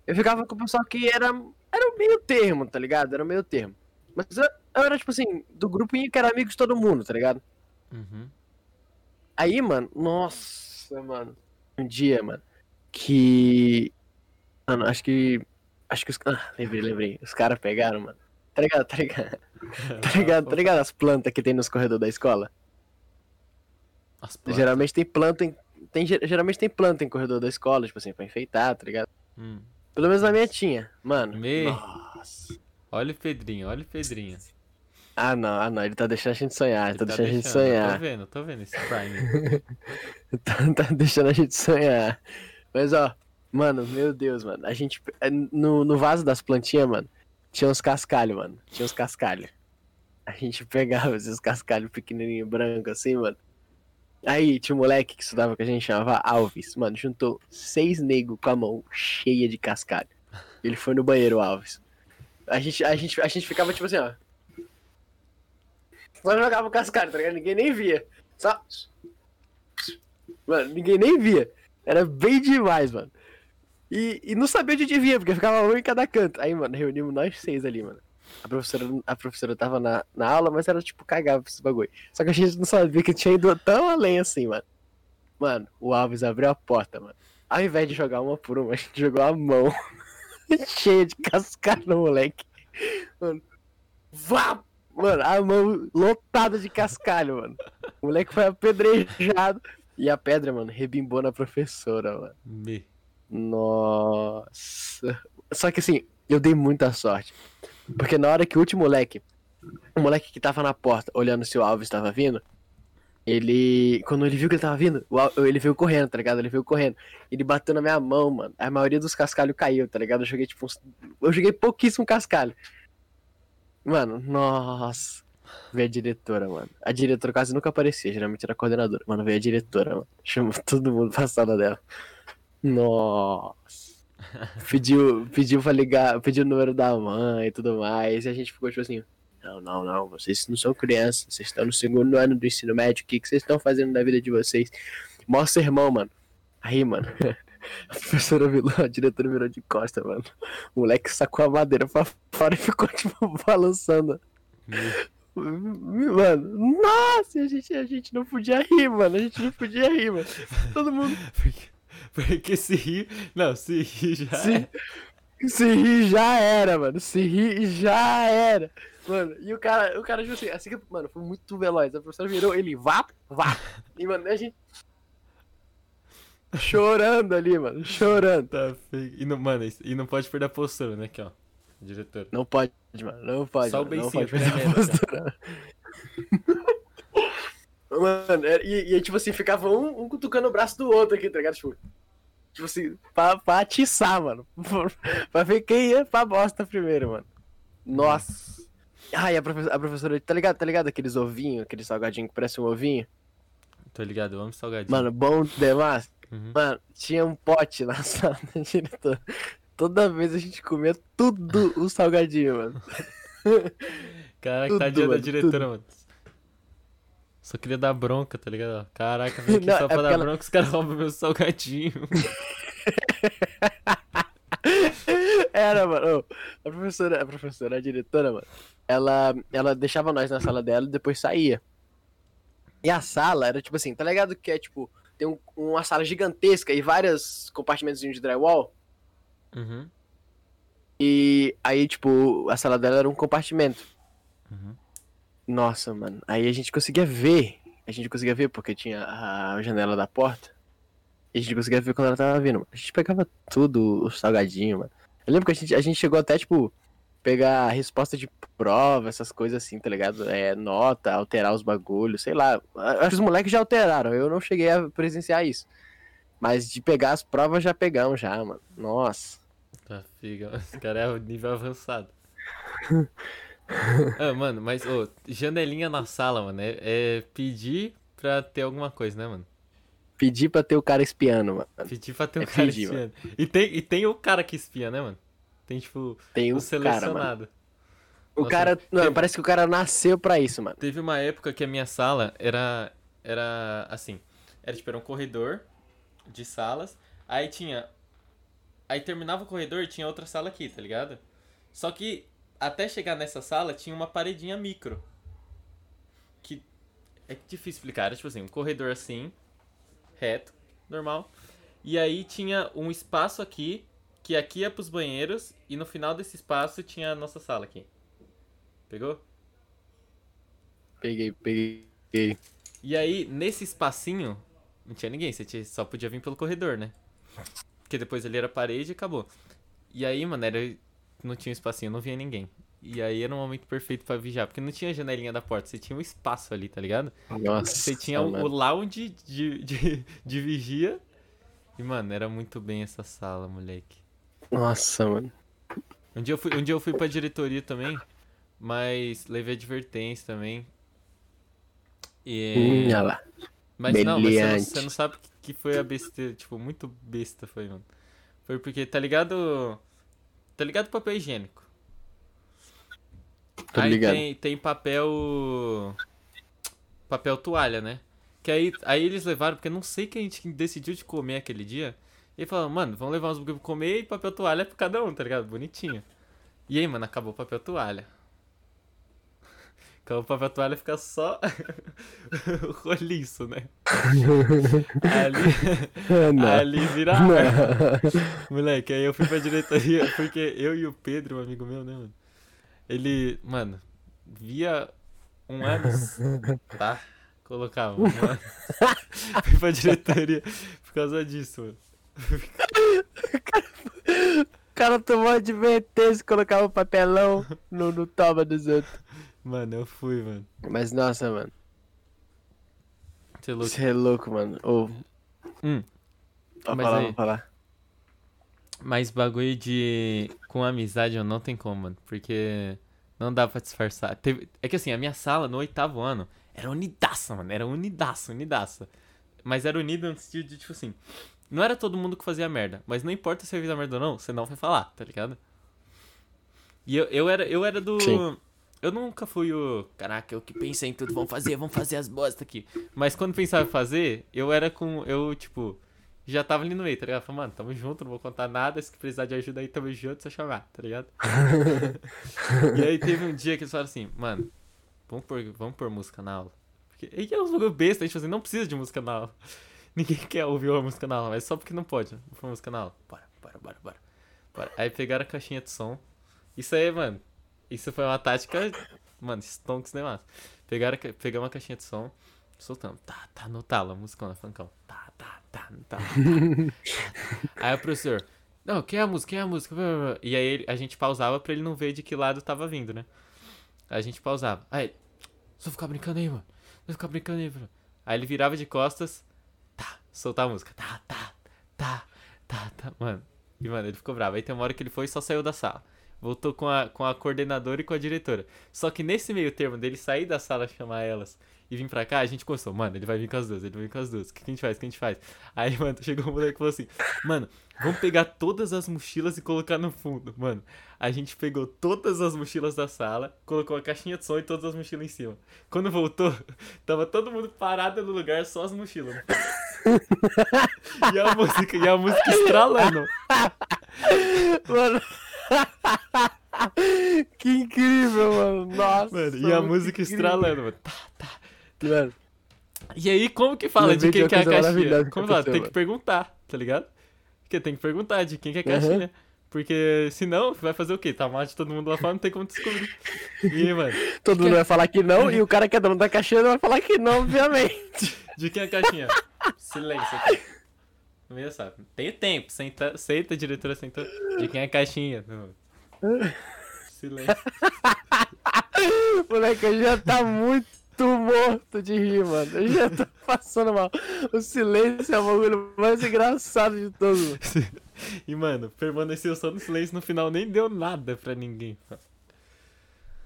Eu ficava com o pessoal que era. Era o meio termo, tá ligado? Era o meio termo. Mas eu, eu era, tipo assim, do grupinho que era amigo de todo mundo, tá ligado? Uhum. Aí, mano, nossa, mano. Um dia, mano, que Mano, acho que. Acho que os. Ah, lembrei, lembrei. Os caras pegaram, mano. Tá ligado? Tá ligado? Tá ligado? Tá ligado as plantas que tem nos corredores da escola? As plantas. Geralmente tem planta em. Tem, geralmente tem planta em corredor da escola, tipo assim, pra enfeitar, tá ligado? Hum. Pelo menos na minha tinha, mano. Me... Nossa. Olha o Pedrinho, olha o Pedrinho. Ah não, ah não, ele tá deixando a gente sonhar, ele tá, tá deixando, deixando, a gente sonhar. Tô vendo, tô vendo esse Prime. tá, tá deixando a gente sonhar. Mas ó, Mano, meu Deus, mano. A gente. É, no, no vaso das plantinhas, mano, tinha uns cascalhos, mano. Tinha uns cascalhos. A gente pegava esses cascalhos pequenininho branco assim, mano. Aí tinha um moleque que estudava que a gente chamava Alves. Mano, juntou seis negros com a mão cheia de cascalho. Ele foi no banheiro, Alves. A gente, a gente, a gente ficava tipo assim, ó. Só jogava o cascalho, tá ligado? Ninguém nem via. Só. Mano, ninguém nem via. Era bem demais, mano. E, e não sabia de onde vinha, porque ficava um em cada canto. Aí, mano, reunimos nós seis ali, mano. A professora, a professora tava na, na aula, mas era tipo cagava pra esse bagulho. Só que a gente não sabia que tinha ido tão além assim, mano. Mano, o Alves abriu a porta, mano. Ao invés de jogar uma por uma, a gente jogou a mão cheia de cascalho moleque. Mano, vá! Mano, a mão lotada de cascalho, mano. O moleque foi apedrejado. E a pedra, mano, rebimbou na professora, mano. Me. Nossa. Só que assim, eu dei muita sorte. Porque na hora que o último moleque, o moleque que tava na porta olhando se o Alves tava vindo, ele. Quando ele viu que ele tava vindo, ele veio correndo, tá ligado? Ele veio correndo. Ele bateu na minha mão, mano. A maioria dos cascalhos caiu, tá ligado? Eu joguei tipo uns... Eu joguei pouquíssimo cascalho. Mano, nossa. Veio a diretora, mano. A diretora quase nunca aparecia, geralmente era a coordenadora. Mano, veio a diretora, mano. Chamou todo mundo pra sala dela. Nossa. Pediu, pediu pra ligar, pediu o número da mãe e tudo mais. E a gente ficou tipo assim: Não, não, não, vocês não são crianças, vocês estão no segundo ano do ensino médio, o que, que vocês estão fazendo na vida de vocês? Mostra irmão, mano. Aí, mano, a professora virou, a diretora virou de costa, mano. O moleque sacou a madeira pra fora e ficou, tipo, balançando. Mano, nossa, a gente, a gente não podia rir, mano. A gente não podia rir, mano. Todo mundo. Porque se rir. Não, se rir já. Se, é. se rir já era, mano. Se rir já era. Mano, e o cara, o cara, tipo assim, assim que, mano, foi muito veloz. A professora virou, ele vá, vá. E, mano, a gente. chorando ali, mano. Chorando. Tá feio. E não, mano, e não pode perder a postura, né? Aqui, ó. Diretor. Não pode, mano. Não pode. Só o mano, não beicinho, pode perder a tremendo, postura. Mano, era- e, e tipo assim, ficava um, um cutucando o braço do outro aqui, tá ligado? Tipo, tipo assim, pra, pra atiçar, mano. pra ver quem ia pra bosta primeiro, mano. Nossa. Ai, a, profe- a professora, tá ligado? Tá ligado aqueles ovinhos, aquele salgadinho que parece um ovinho? Tô ligado, eu amo salgadinho. Mano, bom demais. Uhum. Mano, tinha um pote na sala da diretora. Toda vez a gente comia tudo o salgadinho, mano. Caraca, tudo, tadinha da mano, diretora, mano. Só queria dar bronca, tá ligado? Caraca, vem aqui Não, só é pra dar ela- bronca, os caras roubam meu salgadinho. Era, mano. A professora, a professora, a diretora, mano, ela, ela deixava nós na sala dela e depois saía. E a sala era tipo assim, tá ligado que é tipo, tem um- uma sala gigantesca e vários compartimentos de drywall. Uhum. E aí, tipo, a sala dela era um compartimento. Uhum. Nossa, mano. Aí a gente conseguia ver. A gente conseguia ver porque tinha a janela da porta. E a gente conseguia ver quando ela tava vindo. A gente pegava tudo, o salgadinho, mano. Eu lembro que a gente, a gente chegou até, tipo, pegar a resposta de prova, essas coisas assim, tá ligado? É, nota, alterar os bagulhos, sei lá. Acho que os moleques já alteraram. Eu não cheguei a presenciar isso. Mas de pegar as provas já pegamos já, mano. Nossa. Tá, figa. Esse cara é nível avançado. ah, mano, mas, ô, janelinha na sala, mano, é, é pedir pra ter alguma coisa, né, mano? Pedir pra ter o cara espiando, mano. Pedir pra ter um É cara pedir, espiando. E tem, e tem o cara que espia, né, mano? Tem, tipo, Tem o um cara, mano. selecionado. O Nossa, cara. Não, tem- parece que o cara nasceu pra isso, mano. Teve uma época que a minha sala era. Era assim. Era tipo, era um corredor de salas. Aí tinha. Aí terminava o corredor e tinha outra sala aqui, tá ligado? Só que até chegar nessa sala tinha uma paredinha micro. Que é difícil explicar. Era tipo assim, um corredor assim, reto, normal. E aí tinha um espaço aqui, que aqui ia pros banheiros, e no final desse espaço tinha a nossa sala aqui. Pegou? Peguei, peguei. E aí, nesse espacinho, não tinha ninguém, você só podia vir pelo corredor, né? Porque depois ali era parede e acabou. E aí, mano, era, não tinha um espacinho, não via ninguém. E aí era um momento perfeito pra vigiar, porque não tinha janelinha da porta, você tinha um espaço ali, tá ligado? Nossa. Você tinha o, lounge de, de, de vigia. E, mano, era muito bem essa sala, moleque. Nossa, mano. Um dia eu fui, um dia eu fui pra diretoria também, mas levei advertência também. E... Hum, olha lá. Mas não, mas você não, você não sabe que- que foi a besteira, tipo, muito besta foi, mano. Foi porque, tá ligado? Tá ligado papel higiênico? Tô aí ligado. tem, tem papel. Papel toalha, né? Que aí, aí eles levaram, porque não sei quem a gente decidiu de comer aquele dia. E falaram, mano, vamos levar uns bagulho pra comer e papel toalha pra cada um, tá ligado? Bonitinho. E aí, mano, acabou o papel toalha. Acabou o papel toalha fica só o roliço, né? Ali, Não. ali vira Não. Moleque, aí eu fui pra diretoria, porque eu e o Pedro, um amigo meu, né, mano? Ele, mano, via um ânus, tá? Colocava um ânus. Fui pra diretoria por causa disso, mano. O cara tomou advertência e colocava o papelão no, no toma dos outros. Mano, eu fui, mano. Mas nossa, mano. Você é louco. Você é louco, mano. Ô. Hum. Pode Mas falar, aí- vou falar. Mas bagulho de. Com amizade eu não tem como, mano. Porque não dá pra disfarçar. Teve- É que assim, a minha sala no oitavo ano era unidaça, mano. Era unidaça, unidaça. Mas era unida no sentido de, tipo assim. Não era todo mundo que fazia merda. Mas não importa se eu fiz a merda ou não, você não vai falar, tá ligado? E eu, eu era, eu era do. Sim. Eu nunca fui o. Caraca, eu que pensei em tudo, vamos fazer, vamos fazer as bosta aqui. Mas quando pensava em fazer, eu era com. Eu, tipo, já tava ali no meio, tá ligado? Falei, mano, tamo junto, não vou contar nada. Se precisar de ajuda aí, tamo junto, só chamar, tá ligado? e aí teve um dia que eles falaram assim, mano, vamos pôr, vamos pôr música na aula. Porque aí é um bagulho besta, a gente assim, não precisa de música na aula. Ninguém quer ouvir uma música na aula, mas só porque não pode. Vamos pôr música na aula. Bora, bora, bora, bora. bora. Aí pegaram a caixinha de som. Isso aí, mano. Isso foi uma tática, mano, stonks demais. Pegaram, a ca- pegamos uma caixinha de som, soltando. Tá, tá no talo, a música na funkão. Tá, tá, tá, tá. tá. aí o professor, não, quem é a música? Quem é a música? E aí a gente pausava pra ele não ver de que lado tava vindo, né? Aí a gente pausava. Aí só ficar brincando aí, mano. Só ficar brincando aí, mano. Aí ele virava de costas, tá, soltar a música. Tá, tá, tá, tá, tá. Mano, e mano, ele ficou bravo. Aí tem uma hora que ele foi e só saiu da sala. Voltou com a, com a coordenadora e com a diretora. Só que nesse meio termo dele sair da sala chamar elas e vir pra cá, a gente começou, mano, ele vai vir com as duas, ele vai vir com as duas. O que, que a gente faz? O que a gente faz? Aí, mano, chegou um moleque e falou assim, mano, vamos pegar todas as mochilas e colocar no fundo. Mano, a gente pegou todas as mochilas da sala, colocou a caixinha de som e todas as mochilas em cima. Quando voltou, tava todo mundo parado no lugar, só as mochilas. e a música, e a música estralando. Mano. que incrível, mano. Nossa. Mano, e a música estralando, mano. Tá, tá. Mano, E aí, como que fala de quem que é a caixinha? Como fala? Tem que perguntar, tá ligado? Porque tem que perguntar de quem que é a caixinha. Porque senão, vai fazer o quê? Tá mal de todo mundo lá fora, não tem como descobrir. E, mano, todo mundo vai falar que não e o cara que é dono da caixinha vai falar que não, obviamente. de quem é a caixinha? Silêncio aqui. No meio sabe. Tem tempo, senta, senta, diretora, senta. De quem é a caixinha? Não. Silêncio. Moleque, já tá muito morto de rir, mano. Eu já tô passando mal. O silêncio é o bagulho mais engraçado de todos. E, mano, permaneceu só no silêncio no final, nem deu nada pra ninguém.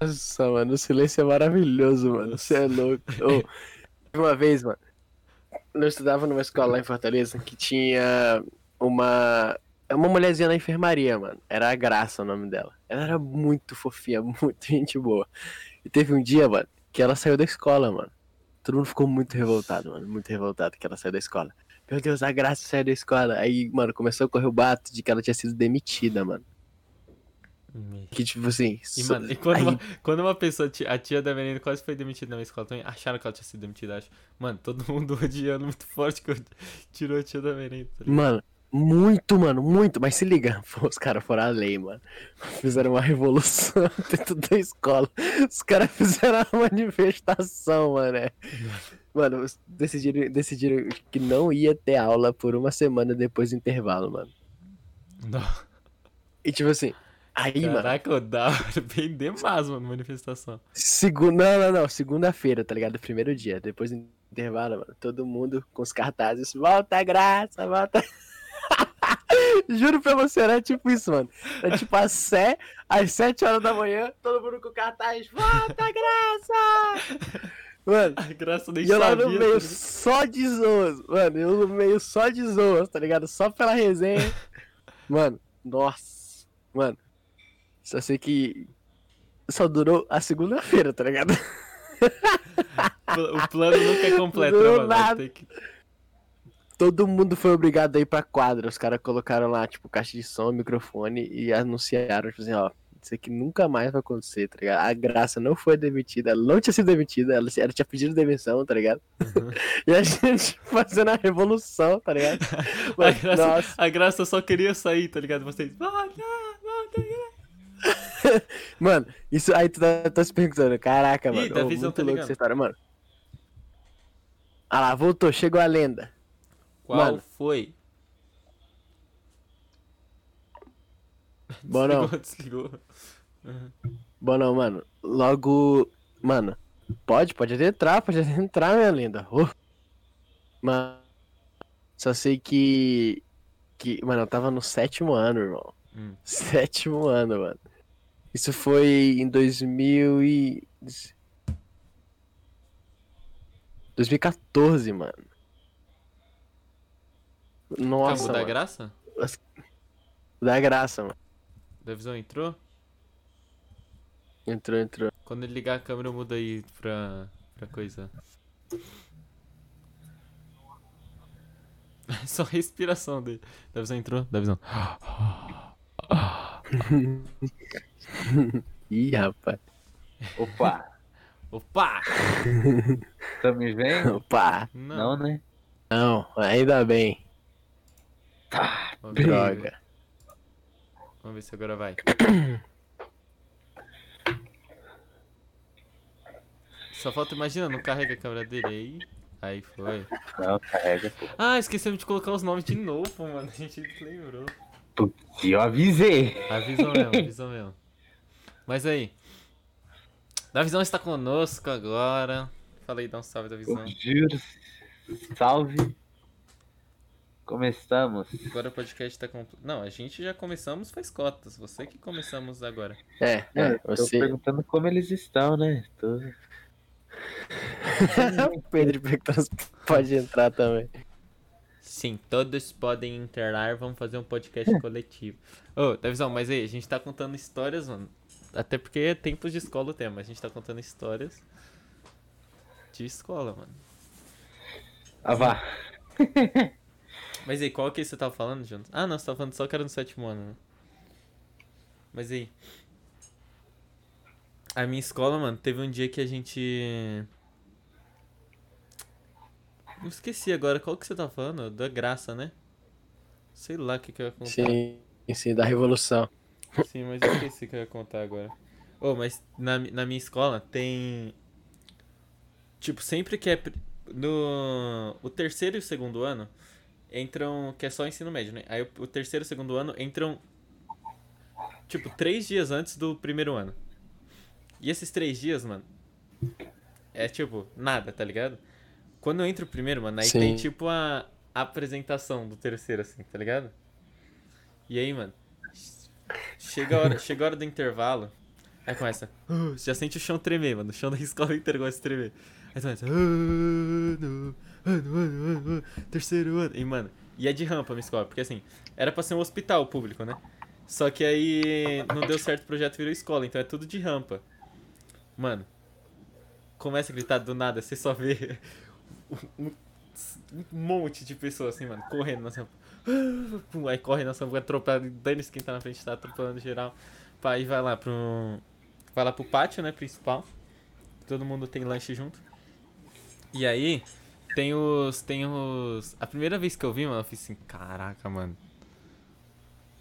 Nossa, mano, o silêncio é maravilhoso, mano. Você é louco. Teve uma vez, mano, eu estudava numa escola lá em Fortaleza que tinha uma. Uma mulherzinha na enfermaria, mano. Era a Graça o nome dela. Ela era muito fofinha, muito gente boa. E teve um dia, mano, que ela saiu da escola, mano. Todo mundo ficou muito revoltado, mano. Muito revoltado que ela saiu da escola. Meu Deus, a Graça saiu da escola. Aí, mano, começou a correr o bato de que ela tinha sido demitida, mano. Que tipo assim. E, mano, e quando, aí- uma, quando uma pessoa, a tia da menina quase foi demitida na escola também, acharam que ela tinha sido demitida, acho. Mano, todo mundo odiando muito forte que eu tirou a tia da menina. tá? Mano, muito, mano, muito. Mas se liga, pô, os caras foram além, mano. Fizeram uma revolução dentro da escola. Os caras fizeram uma manifestação, mano. é. Mano, decidiram, decidiram que não ia ter aula por uma semana depois do intervalo, mano. Não. E tipo assim, aí, mano, Caraca, da hora, bem demais, mano, manifestação. segunda. Não, não, não, segunda-feira, tá ligado? Primeiro dia, depois do intervalo, mano. Todo mundo com os cartazes, volta a graça, volta. Juro pra você, era tipo isso, mano. Era tipo às, sé... às 7 horas da manhã, todo mundo com cartaz, volta graça! Mano, A graça nem e eu lá no meio tá ligado? só de zoas, mano. Eu no meio só de zoas, tá ligado? Só pela resenha. Mano, nossa. Mano, só sei que só durou a segunda-feira, tá ligado? O plano nunca é completo, né, Não mano? nada. Tem que... Todo mundo foi obrigado a ir pra quadra. Os caras colocaram lá, tipo, caixa de som, microfone e anunciaram, tipo assim, ó. Isso aqui nunca mais vai acontecer, tá ligado? A Graça não foi demitida, ela não tinha sido demitida, ela, ela tinha pedido demissão, tá ligado? Uhum. E a gente fazendo a revolução, tá ligado? A Mano, graça, nossa. a graça só queria sair, tá ligado? Vocês. Graça. Mano, isso aí tu tá, tá se perguntando, caraca, Ih, mano. Davizão muito tá louco essa história, mano. Ah lá, voltou, chegou a lenda. Qual Mano. foi? Bom, não. Desligou, desligou. Bom, não, mano. Logo. Mano, pode, pode adentrar, pode adentrar, minha linda. Oh. Mano, só sei que. que. Mano, eu tava no sétimo ano, irmão. Hum. Sétimo ano, mano. Isso foi em 2000 e. 2014, mano. Nossa, Acabou da graça? Da graça, mano. Da visão entrou? Entrou, entrou. Quando ele ligar a câmera, muda aí pra, pra coisa. Só a respiração dele. Da visão entrou? Da visão. Ih, rapaz. Opa, Opa! tá me vendo? Opa. Não. Não, né? Não, ainda bem. Tá. Vamos ver, Droga. vamos ver se agora vai. Só falta, imagina, não carrega a câmera dele aí. Aí foi. Não, carrega, pô. Ah, esquecemos de colocar os nomes de novo, mano. A gente lembrou. Eu avisei. Avisou mesmo, avisou mesmo. Mas aí. Davizão está conosco agora. Falei, dá um salve, Davizão. Juro. Salve. Começamos. Agora o podcast tá completo. Não, a gente já começamos faz cotas. Você que começamos agora. É, É, é, tô você. perguntando como eles estão, né? Tô... o Pedro perguntando pode entrar também. Sim, todos podem internar. Vamos fazer um podcast coletivo. Ô, Davizão, mas aí, a gente tá contando histórias, mano. Até porque é tempos de escola o tema. A gente tá contando histórias de escola, mano. Ah, vá. Mas aí, qual que você tava falando, Jonas? Ah, não, você tava falando só que era no sétimo ano, né? Mas aí. A minha escola, mano, teve um dia que a gente. Não esqueci agora, qual que você tava falando? Da graça, né? Sei lá o que, que eu ia contar. Sim, sim, da Revolução. Sim, mas eu esqueci o que eu ia contar agora. Ô, mas na, na minha escola tem. Tipo, sempre que é. No. O terceiro e o segundo ano entram. Que é só ensino médio, né? Aí o, o terceiro e o segundo ano entram. Tipo, três dias antes do primeiro ano. E esses três dias, mano. É tipo, nada, tá ligado? Quando entra o primeiro, mano, aí Sim. tem tipo a apresentação do terceiro, assim, tá ligado? E aí, mano. Chega a hora, chega a hora do intervalo. Aí começa. "Uh", já sente o chão tremer, mano. O chão da escola inteira começa a tremer. Aí começa. Ano, ano, ano, ano, terceiro ano. E, mano, e é de rampa a minha escola. Porque assim, era pra ser um hospital público, né? Só que aí não deu certo o projeto virou escola, então é tudo de rampa. Mano, começa a gritar do nada, você só vê um, um monte de pessoas assim, mano, correndo na rampa. Pum, aí corre na rampa, atropelando, dane-se quem tá na frente, tá atropelando geral. Aí vai lá pro. Vai lá pro pátio, né, principal. Todo mundo tem lanche junto. E aí, tem os. Tem os. A primeira vez que eu vi, mano, eu fiz assim, caraca, mano.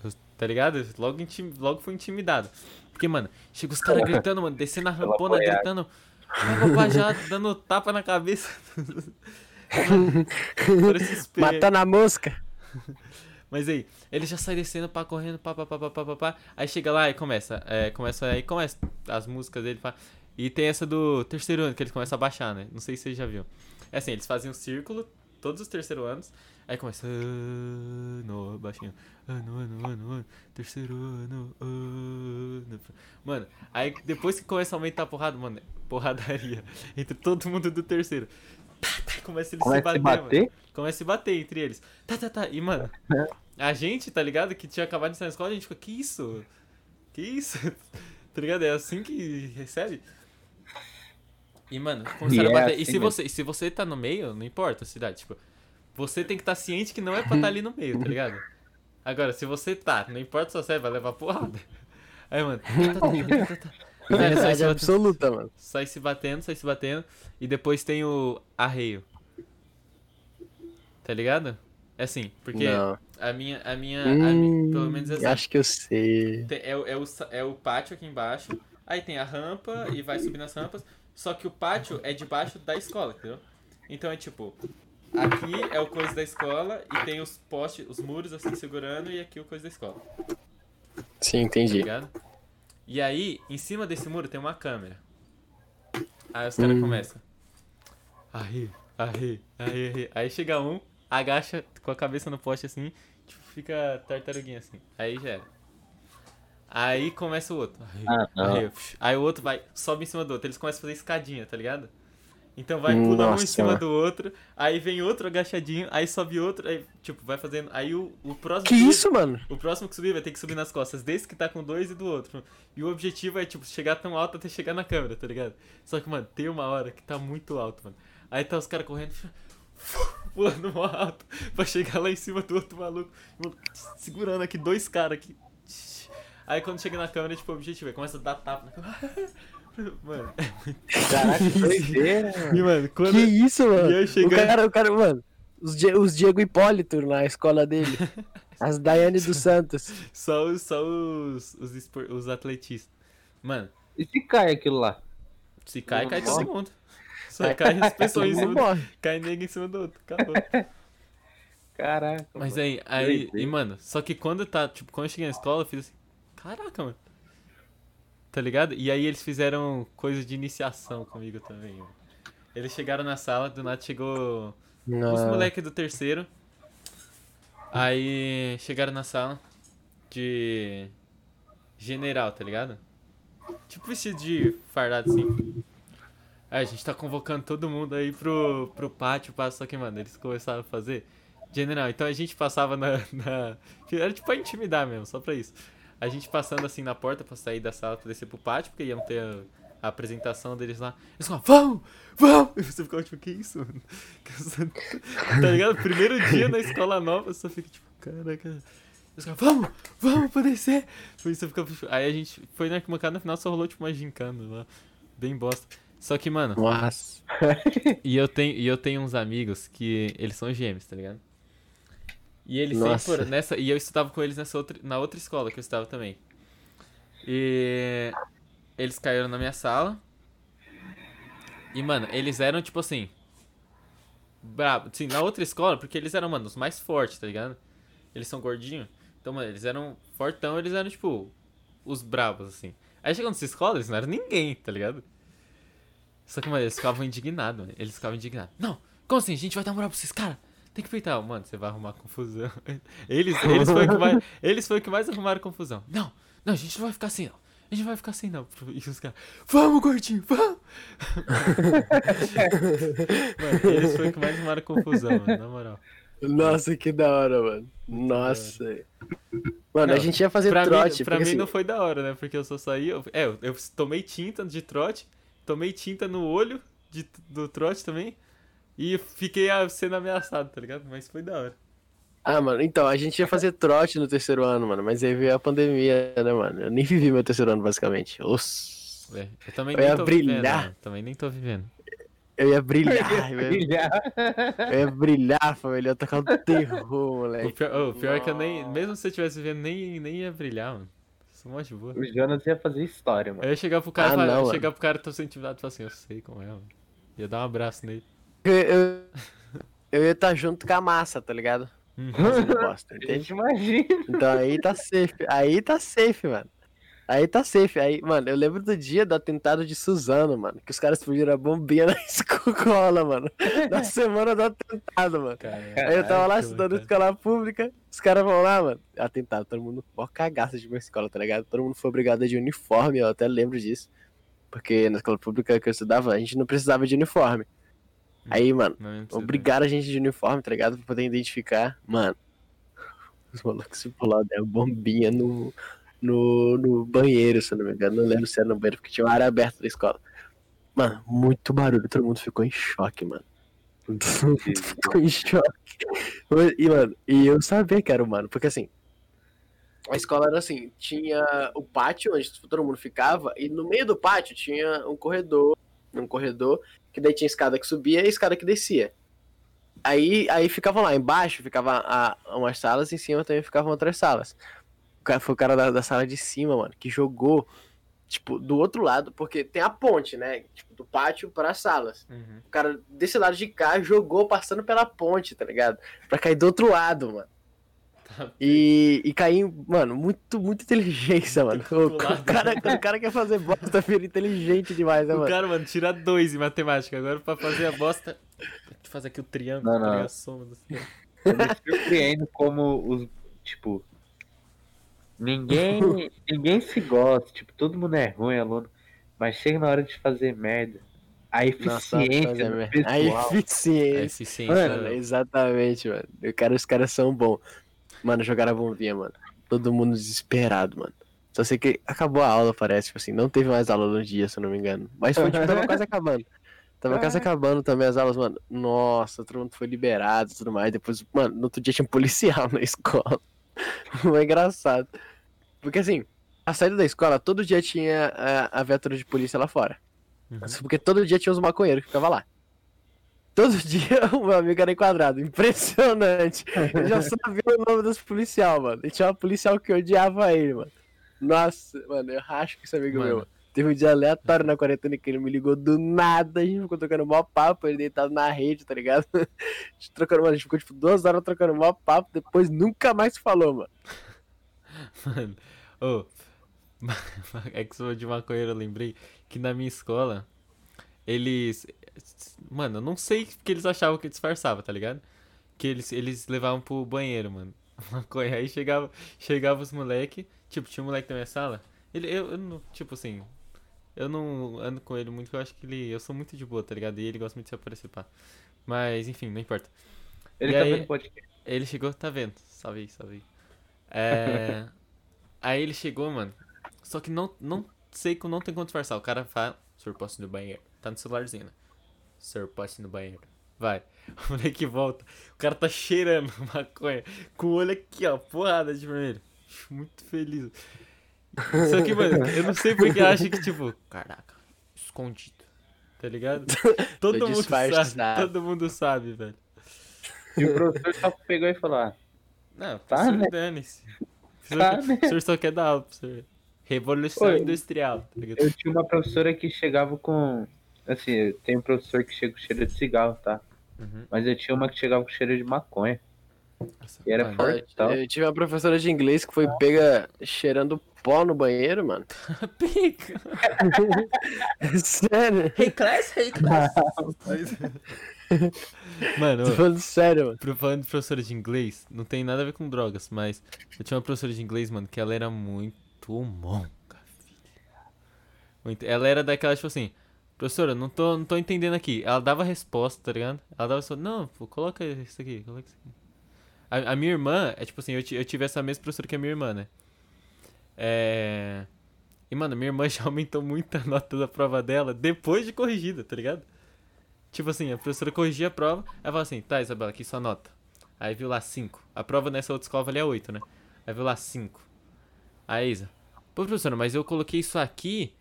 Eu- tá ligado? Logo, intim... Logo fui intimidado. Porque, mano, chega os caras gritando, mano, descendo a rampona, gritando. Já dando tapa na cabeça. Matando a mosca. Mas aí, ele já sai descendo, pá, correndo, pá, pá, pá, pá, pá, pá, pá. Aí chega lá e começa. É, começa aí começa as músicas dele, pá. E tem essa do terceiro ano, que eles começam a baixar, né? Não sei se vocês já viram. É assim, eles fazem um círculo, todos os terceiro anos. Aí começa. Ano, baixinho. Ano, ano, ano, ano. Terceiro ano, ano. Mano, aí depois que começa a aumentar a porrada, mano, porradaria. Entre todo mundo do terceiro. Tá, tá, começa eles Começa se se bater, mano. bater? Começa a se bater entre eles. Tá, tá, tá. E, mano, a gente, tá ligado? Que tinha acabado de sair na escola, a gente ficou, que isso? Que isso? tá ligado? É assim que recebe. E, mano, começaram E a é bater. e assim se você, e se você tá no meio, não importa a cidade, tipo, você tem que estar ciente que não é pra estar ali no meio, tá ligado? Agora, se você tá, não importa se você vai levar porrada. Aí, mano, tá, tá, tá, tá, tá, tá. Velho, sai se Verdade batendo, absoluta, mano. sai se batendo, sai se batendo. E depois tem o arreio. Tá ligado? É assim, porque Não. a minha, a minha, a mi- Hum, pelo menos é assim. acho que eu sei. Tem- é, o- é, o, sa- é o pátio aqui embaixo, aí tem a rampa e vai subir nas rampas, só que o pátio é debaixo da escola, entendeu? Então é tipo, aqui é o coisa da escola e tem os postes, os muros assim segurando e aqui o coisa da escola, Sim, tá entendi. ligado? E aí, em cima desse muro tem uma câmera. Aí os caras Hum. começam. Aí, aí, aí, aí. Aí chega um, agacha com a cabeça no poste assim, tipo, fica tartaruguinha assim. Aí já era. Aí começa o outro. Aí, Ah, aí, aí o outro vai, sobe em cima do outro. Eles começam a fazer escadinha, tá ligado? Então vai pula um em cima do outro, aí vem outro agachadinho, aí sobe outro, aí, tipo, vai fazendo. Aí o, o próximo. Que isso, mano? O próximo que subir vai ter que subir nas costas desse que tá com dois e do outro. E o objetivo é, tipo, chegar tão alto até chegar na câmera, tá ligado? Só que, mano, tem uma hora que tá muito alto, mano. Aí tá os caras correndo, pulando mó alto, pra chegar lá em cima do outro maluco. Segurando aqui dois caras aqui. Aí quando chega na câmera, tipo, o objetivo é começa a dar tapa na câmera. Mano, é muito. Caraca, que doideira, mano. E, mano, quando. Que isso, mano? E eu O cara, o cara, mano. Os, os Diego Hipólito na escola dele. As Daiane dos Santos. Só os, só os, os, espor- os atletistas. Mano, E se cai aquilo lá? se cai, cai todo mundo. Só cai as pessoas em cima morre. Cai nego em cima do outro. Acabou. Caraca. Mas aí, aí, e mano, só que quando tá, tipo, quando eu cheguei na escola, eu fiz assim, caraca, mano. Tá ligado? E aí eles fizeram coisa de iniciação comigo também, mano. Eles chegaram na sala, do nada chegou os Não. moleques do terceiro. Aí chegaram na sala de general, tá ligado? Tipo vestido de fardado assim. Aí a gente tá convocando todo mundo aí pro, pro pátio, só que, mano, eles começaram a fazer general. Então a gente passava na, na. Era tipo pra intimidar mesmo, só pra isso. A gente passando assim na porta pra sair da sala pra descer pro pátio, porque iam ter a, a apresentação deles lá. Eles falavam, vamos, vamos! E você ficava tipo, que isso, mano? tá ligado? Primeiro dia na escola nova, você fica tipo, caraca. Eles falavam, vamos, vamos pra descer! Aí, você fica, aí a gente foi na arquibancada, no final só rolou tipo uma gincana lá. Bem bosta. Só que, mano, Nossa. e eu tenho, e eu tenho uns amigos que eles são gêmeos, tá ligado? E eles Nossa. sempre foram nessa, e eu estudava com eles nessa outra, na outra escola que eu estava também. E eles caíram na minha sala. E mano, eles eram tipo assim, brabo, assim, na outra escola, porque eles eram, mano, os mais fortes, tá ligado? Eles são gordinhos. Então, mano, eles eram fortão, eles eram tipo os brabos assim. Aí chegando nessa escola, eles não eram ninguém, tá ligado? Só que, mano, eles ficavam indignados, mano. Eles ficavam indignados. Não, como assim? A gente vai dar moral pra esses caras? Tem que peitar. Mano, você vai arrumar confusão. Eles, eles, foi que mais, eles foi que mais arrumaram confusão. Não, não, a gente não vai ficar assim, não. A gente vai ficar assim, não. E os caras, vamos, gordinho, vamos! mano, eles foi que mais arrumaram confusão, mano, na moral. Nossa, que da hora, mano. Nossa. Mano, Não, a gente ia fazer Pra, trote. mim, pra mim assim, não foi da hora, né? Porque eu só saí. Eu, é, eu, eu tomei tinta de trote, tomei tinta no olho de, do trote também. E fiquei sendo ameaçado, tá ligado? Mas foi da hora. Ah, mano, então, a gente ia fazer trote no terceiro ano, mano. Mas aí veio a pandemia, né, mano? Eu nem vivi meu terceiro ano, basicamente. Ossa. É, eu também Eu nem ia tô vivendo. brilhar. né? Também nem tô vivendo. Eu ia brilhar, eu ia, Brilhar. eu ia brilhar, família. Eu ia tocar um terror, O moleque. pior, oh, o pior é que eu nem. Mesmo se eu tivesse vivendo, nem, nem ia brilhar, mano. Sou mó de boa. O Jonas ia fazer história, mano. Eu ia chegar pro cara Ah, e falar, não, eu ia mano. chegar pro cara tô sentimentado e falar assim, eu sei como é, mano. Ia dar um abraço nele. Eu, eu, eu ia estar junto com a massa, tá ligado? Uhum. Fazendo bosta, A entende? gente imagina. Então aí tá safe. Aí tá safe, mano. Aí tá safe. Aí, mano, eu lembro do dia do atentado de Suzano, mano. Que os caras explodiram a bombinha na escola, mano. Na semana do atentado, mano. Aí eu tava lá estudando escola pública, os caras vão lá, mano. Atentado, todo mundo, mó cagaça de uma escola, tá ligado? Todo mundo foi obrigado de uniforme, eu até lembro disso. Porque na escola pública que eu estudava, a gente não precisava de uniforme. Aí, mano, obrigaram a gente de uniforme, tá ligado? Pra poder identificar. Mano, os malucos se pularam, deram bombinha no, no, no banheiro, se eu não me engano. Não lembro se era no banheiro, porque tinha uma área aberta da escola. Mano, muito barulho, todo mundo ficou em choque, mano. Todo mundo ficou em choque. E, mano, e eu sabia que era humano, porque assim, a escola era assim, tinha o pátio onde todo mundo ficava, e no meio do pátio tinha um corredor, um corredor, que daí tinha escada que subia e escada que descia. Aí, aí ficavam lá, embaixo ficava a, umas salas, em cima também ficavam outras salas. O cara, foi o cara da, da sala de cima, mano, que jogou, tipo, do outro lado, porque tem a ponte, né? Tipo, do pátio para as salas. Uhum. O cara desse lado de cá jogou passando pela ponte, tá ligado? Pra cair do outro lado, mano. Tá. E, e mano, muito, muito inteligência, mano. O, o cara, o cara quer fazer bosta, vira inteligente demais, né, O mano? cara, mano, tira dois em matemática. Agora pra fazer a bosta. Que fazer aqui o triângulo, Não, não. pegar a soma do Eu me surpreendo como os. Tipo. Ninguém. ninguém se gosta. Tipo, todo mundo é ruim, aluno. Mas chega na hora de fazer merda. A Nossa, eficiência do merda. A pessoal. É eficiência. eficiência. Mano, né? exatamente, mano. O cara, os caras são bons. Mano, jogaram a bombinha, mano. Todo mundo desesperado, mano. Só sei que acabou a aula, parece. Tipo assim, não teve mais aula no dia, se eu não me engano. Mas foi, tipo, tava quase acabando. Tava quase acabando também as aulas, mano. Nossa, todo mundo foi liberado e tudo mais. Depois, mano, no outro dia tinha um policial na escola. Foi engraçado. Porque assim, a saída da escola, todo dia tinha a, a viatura de polícia lá fora. Uhum. Porque todo dia tinha os maconheiros que ficavam lá. Todo dia o meu amigo era enquadrado. Impressionante. Eu já sabia o nome dos policial, mano. E tinha uma policial que odiava ele, mano. Nossa, mano, eu racho que esse amigo Mano, meu. Teve um dia aleatório na quarentena que ele me ligou do nada, a gente ficou trocando mó papo, ele deitado na rede, tá ligado? A gente, trocando, a gente ficou tipo duas horas trocando mó papo, depois nunca mais falou, mano. Mano, ô. é que sou de maconheiro, eu lembrei que na minha escola, eles. Mano, eu não sei que eles achavam que disfarçava, tá ligado? Que eles, eles levavam pro banheiro, mano. Maconha. Aí chegava, chegava os moleque, tipo, tinha um moleque na minha sala. Ele, eu, eu não, tipo assim, eu não ando com ele muito, eu acho que ele. Eu sou muito de boa, tá ligado? E ele gosta muito de se aparecer, pá. Mas, enfim, não importa. Ele E tá aí- vendo podcast. Ele chegou, tá vendo? Salve aí, salve aí. É... aí ele chegou, mano. Só que não, não sei que não tem como disfarçar. O cara fala, senhor, posso ir no banheiro? Tá no celularzinho, né? Senhor, posso ir no banheiro? Vai. O moleque volta. O cara tá cheirando maconha. Com o olho aqui, ó, porrada de vermelho. Muito feliz. Só que, mano, eu não sei porque acha que, tipo, caraca, escondido. Tá ligado? Todo mundo sabe. disfarçado. Todo mundo sabe, velho. E o professor só pegou e falou: ah, Não, Tá, né? dane-se. O Tá, né? o professor só quer dar aula, professor. Revolução Oi. industrial, tá ligado? eu tinha uma professora que chegava com. Assim, tenho um professor que chega com cheiro de cigarro, tá? Uhum. Mas eu tinha uma que chegava com cheiro de maconha. Nossa, E era mano. forte. Eu tive uma professora de inglês que foi pega cheirando pó no banheiro, mano. Pica. Sério? Hey class, hey class. Mano, Tô falando sério, mano. falando de professora de inglês, não tem nada a ver com drogas, mas eu tinha uma professora de inglês, mano, que ela era muito monga, filha. Muito- Ela era daquela, tipo assim, professora, não tô, não tô entendendo aqui. Ela dava resposta, tá ligado? Ela dava só, não, pô, coloca isso aqui, coloca isso aqui. A, a minha irmã, é tipo assim, eu, eu tive essa mesma professora que a minha irmã, né? É. E, mano, minha irmã já aumentou muito a nota da prova dela depois de corrigida, tá ligado? Tipo assim, a professora corrigia a prova, aí falava assim, tá, Isabela, aqui sua nota. Aí viu lá 5. A prova nessa outra escola valia 8, né? Aí viu lá 5. Aí, Isa, pô, professora, mas eu coloquei isso aqui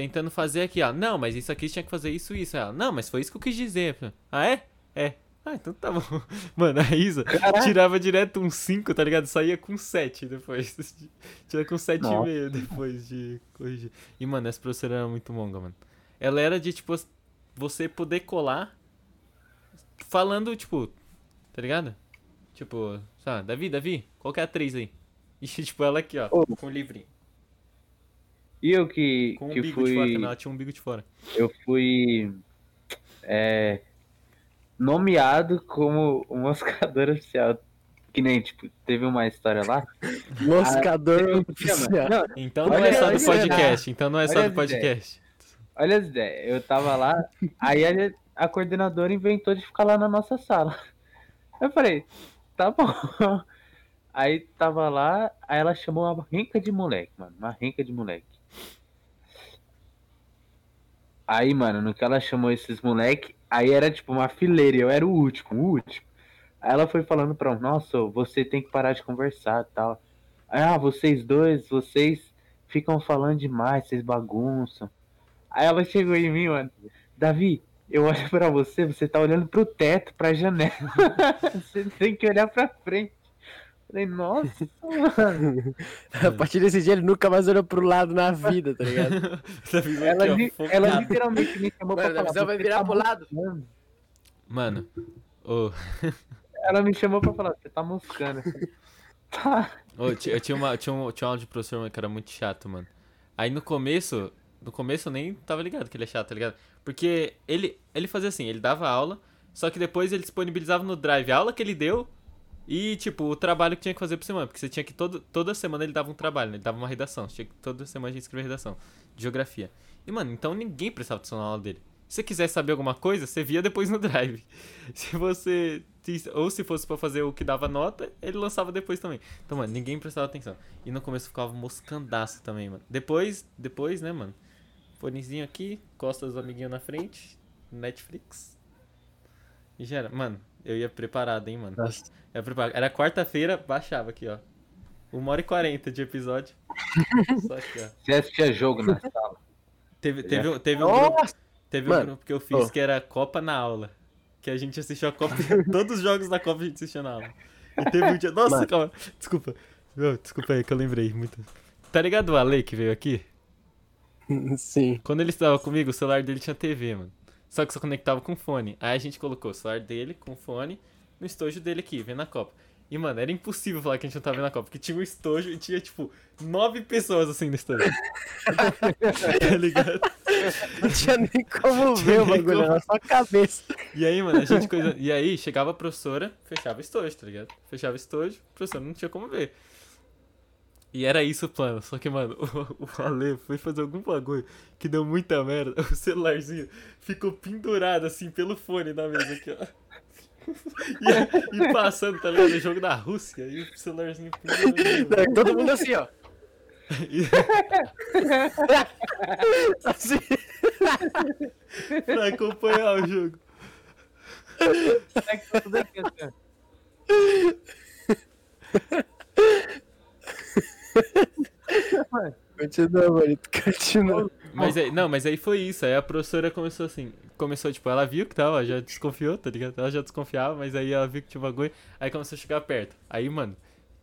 tentando fazer aqui, ó. Não, mas isso aqui tinha que fazer isso isso. Ela, não, mas foi isso que eu quis dizer. Ah, é? É. Ah, então tá bom. Mano, a Isa tirava direto um 5, tá ligado? Saía com 7 depois. Tirava com 7,5 depois de corrigir. E, mano, essa professora era muito monga, mano. Ela era de, tipo, você poder colar falando, tipo, tá ligado? Tipo, sabe, Davi, Davi, qual que é a 3 aí? E, tipo, ela aqui, ó, com o livrinho. E eu que, Com que fora, fui. também, ela tinha um umbigo de fora. Eu fui. É, nomeado como o moscador oficial. Que nem, tipo, teve uma história lá. Moscador Ah, oficial. Não, Então não é só do podcast, então não é só olha do as ideias. podcast. Olha as ideias. Eu tava lá, aí a, a coordenadora inventou de ficar lá na nossa sala. Eu falei, tá bom. Aí tava lá, aí ela chamou uma renca de moleque, mano. Uma renca de moleque. Aí, mano, no que ela chamou esses moleque, aí era tipo uma fileira, eu era o último, o último. Aí ela foi falando pra um, nossa, você tem que parar de conversar tal. Aí, ah, vocês dois, vocês ficam falando demais, vocês bagunçam. Aí ela chegou em mim, mano. Davi, eu olho pra você, você tá olhando pro teto, pra janela. você tem que olhar pra frente. Falei, nossa, mano. A partir desse dia ele nunca mais olhou pro lado na vida, tá ligado? Ela, li- ela literalmente me chamou Mano, pra falar. vai "Você virar tá pro lado. moscando." Mano, ô, Ela me chamou pra falar, você tá moscando. Tá. ti- eu tinha, uma, tinha, um, tinha um áudio de professor mano, que era muito chato, mano. Aí no começo, no começo eu nem tava ligado que ele é chato, tá ligado? Porque ele, ele fazia assim, ele dava aula, só que depois ele disponibilizava no Drive a aula que ele deu e, tipo, o trabalho que tinha que fazer por semana. Porque você tinha que, todo, toda semana ele dava um trabalho, né? Ele dava uma redação. Tinha que toda semana a gente escrever redação de geografia. E, mano, então ninguém prestava atenção na aula dele. Se você quiser saber alguma coisa, você via depois no Drive. Se você. Ou se fosse pra fazer o que dava nota, ele lançava depois também. Então, mano, ninguém prestava atenção. E no começo ficava moscandaço também, mano. Depois, depois, né, mano? Fonezinho aqui, costas do amiguinho na frente, Netflix. E já era. Mano, eu ia preparado, hein, mano. Nossa. Eu ia preparado. Era quarta-feira, baixava aqui, ó. Uma hora e quarenta de episódio. Só aqui, ó. Você assistia jogo na sala. Teve, teve, um- teve um grupo. Nossa! Teve um Mano, grupo que eu fiz ô. que era Copa na aula. Que a gente assistiu a Copa. todos os jogos da Copa a gente assistiu na aula. E teve um dia. Nossa, Mano. calma. Desculpa. Ô, desculpa aí que eu lembrei muito. Tá ligado o Ale que veio aqui? Sim. Quando ele estava comigo, o celular dele tinha TV, mano. Só que só conectava com fone. Aí a gente colocou o celular dele com fone no estojo dele aqui, vendo a Copa. E, mano, era impossível falar que a gente não tava vendo a Copa, porque tinha um estojo e tinha, tipo, nove pessoas assim no estojo. tá ligado? Não tinha nem como ver o bagulho, como. era só a cabeça. E aí, mano, a gente coisa. E aí chegava a professora, fechava o estojo, tá ligado? Fechava o estojo, a professora não tinha como ver. E era isso o plano. Só que, mano, o, o Ale foi fazer algum bagulho que deu muita merda. O celularzinho ficou pendurado assim pelo fone na mesa aqui, ó. E, e passando, tá ligado? O jogo da Rússia. E o celularzinho pendurado. Todo mundo assim, ó. E, Assim. pra acompanhar o jogo. É que tá tudo aqui. Continua, mano. Continua. Mas aí, não, mas aí foi isso. Aí a professora começou assim. Começou, tipo, ela viu que tava, já desconfiou, tá ligado? Ela já desconfiava, mas aí ela viu que tinha bagulho. Aí começou a chegar perto. Aí, mano,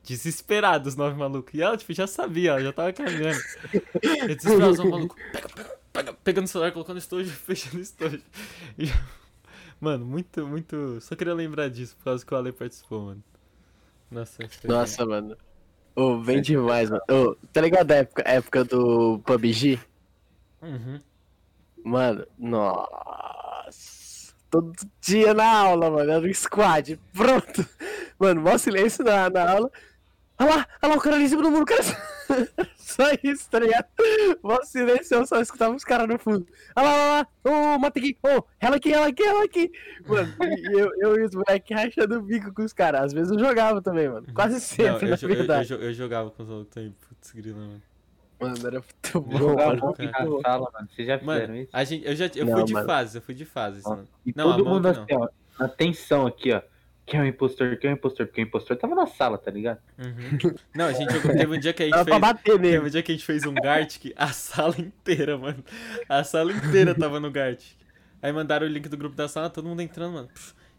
desesperado os nove malucos. E ela, tipo, já sabia, ela já tava caminhando. E desesperado os nove malucos. Pega, pega, pega. Pegando o celular, colocando no estojo, fechando o estojo. E, mano, muito, muito. Só queria lembrar disso, por causa que o Ale participou, mano. Nossa, Nossa, mano. Ô, vem demais, mano. Ô, tá ligado a época, a época do PUBG? Uhum. Mano, nossa. Todo dia na aula, mano. Era um squad. Pronto. Mano, mó silêncio na, na aula. Olha lá, olha lá o cara ali em cima do muro, cara. Só isso, tá ligado? Mó silêncio, eu só escutava os caras no fundo. Olha lá, olha lá, ô, mata aqui, ô, ela aqui, ela aqui, ela aqui. Mano, eu, eu e os moleques rachando o bico com os caras. Às vezes eu jogava também, mano. Quase Não, sempre, eu, na jo- eu, eu, verdade. eu jogava com os outros também, putz, grila, mano. Mano, era muito Eu bom, jogava mano. na sala, mano. Vocês já fizeram Mano, isso? a gente, eu já eu Não, fui de mano. fase, eu fui de fase, Ó, mano. E Não, a todo mão mundo assim, ó, na tensão aqui, ó. Quem é o impostor? Quem é o impostor? Porque o impostor tava na sala, tá ligado? Uhum. Não, a gente jogou, teve um dia que a gente pra fez. bater Teve nele. um dia que a gente fez um Gartic, a sala inteira, mano. A sala inteira tava no Gartic. Aí mandaram o link do grupo da sala, todo mundo entrando, mano.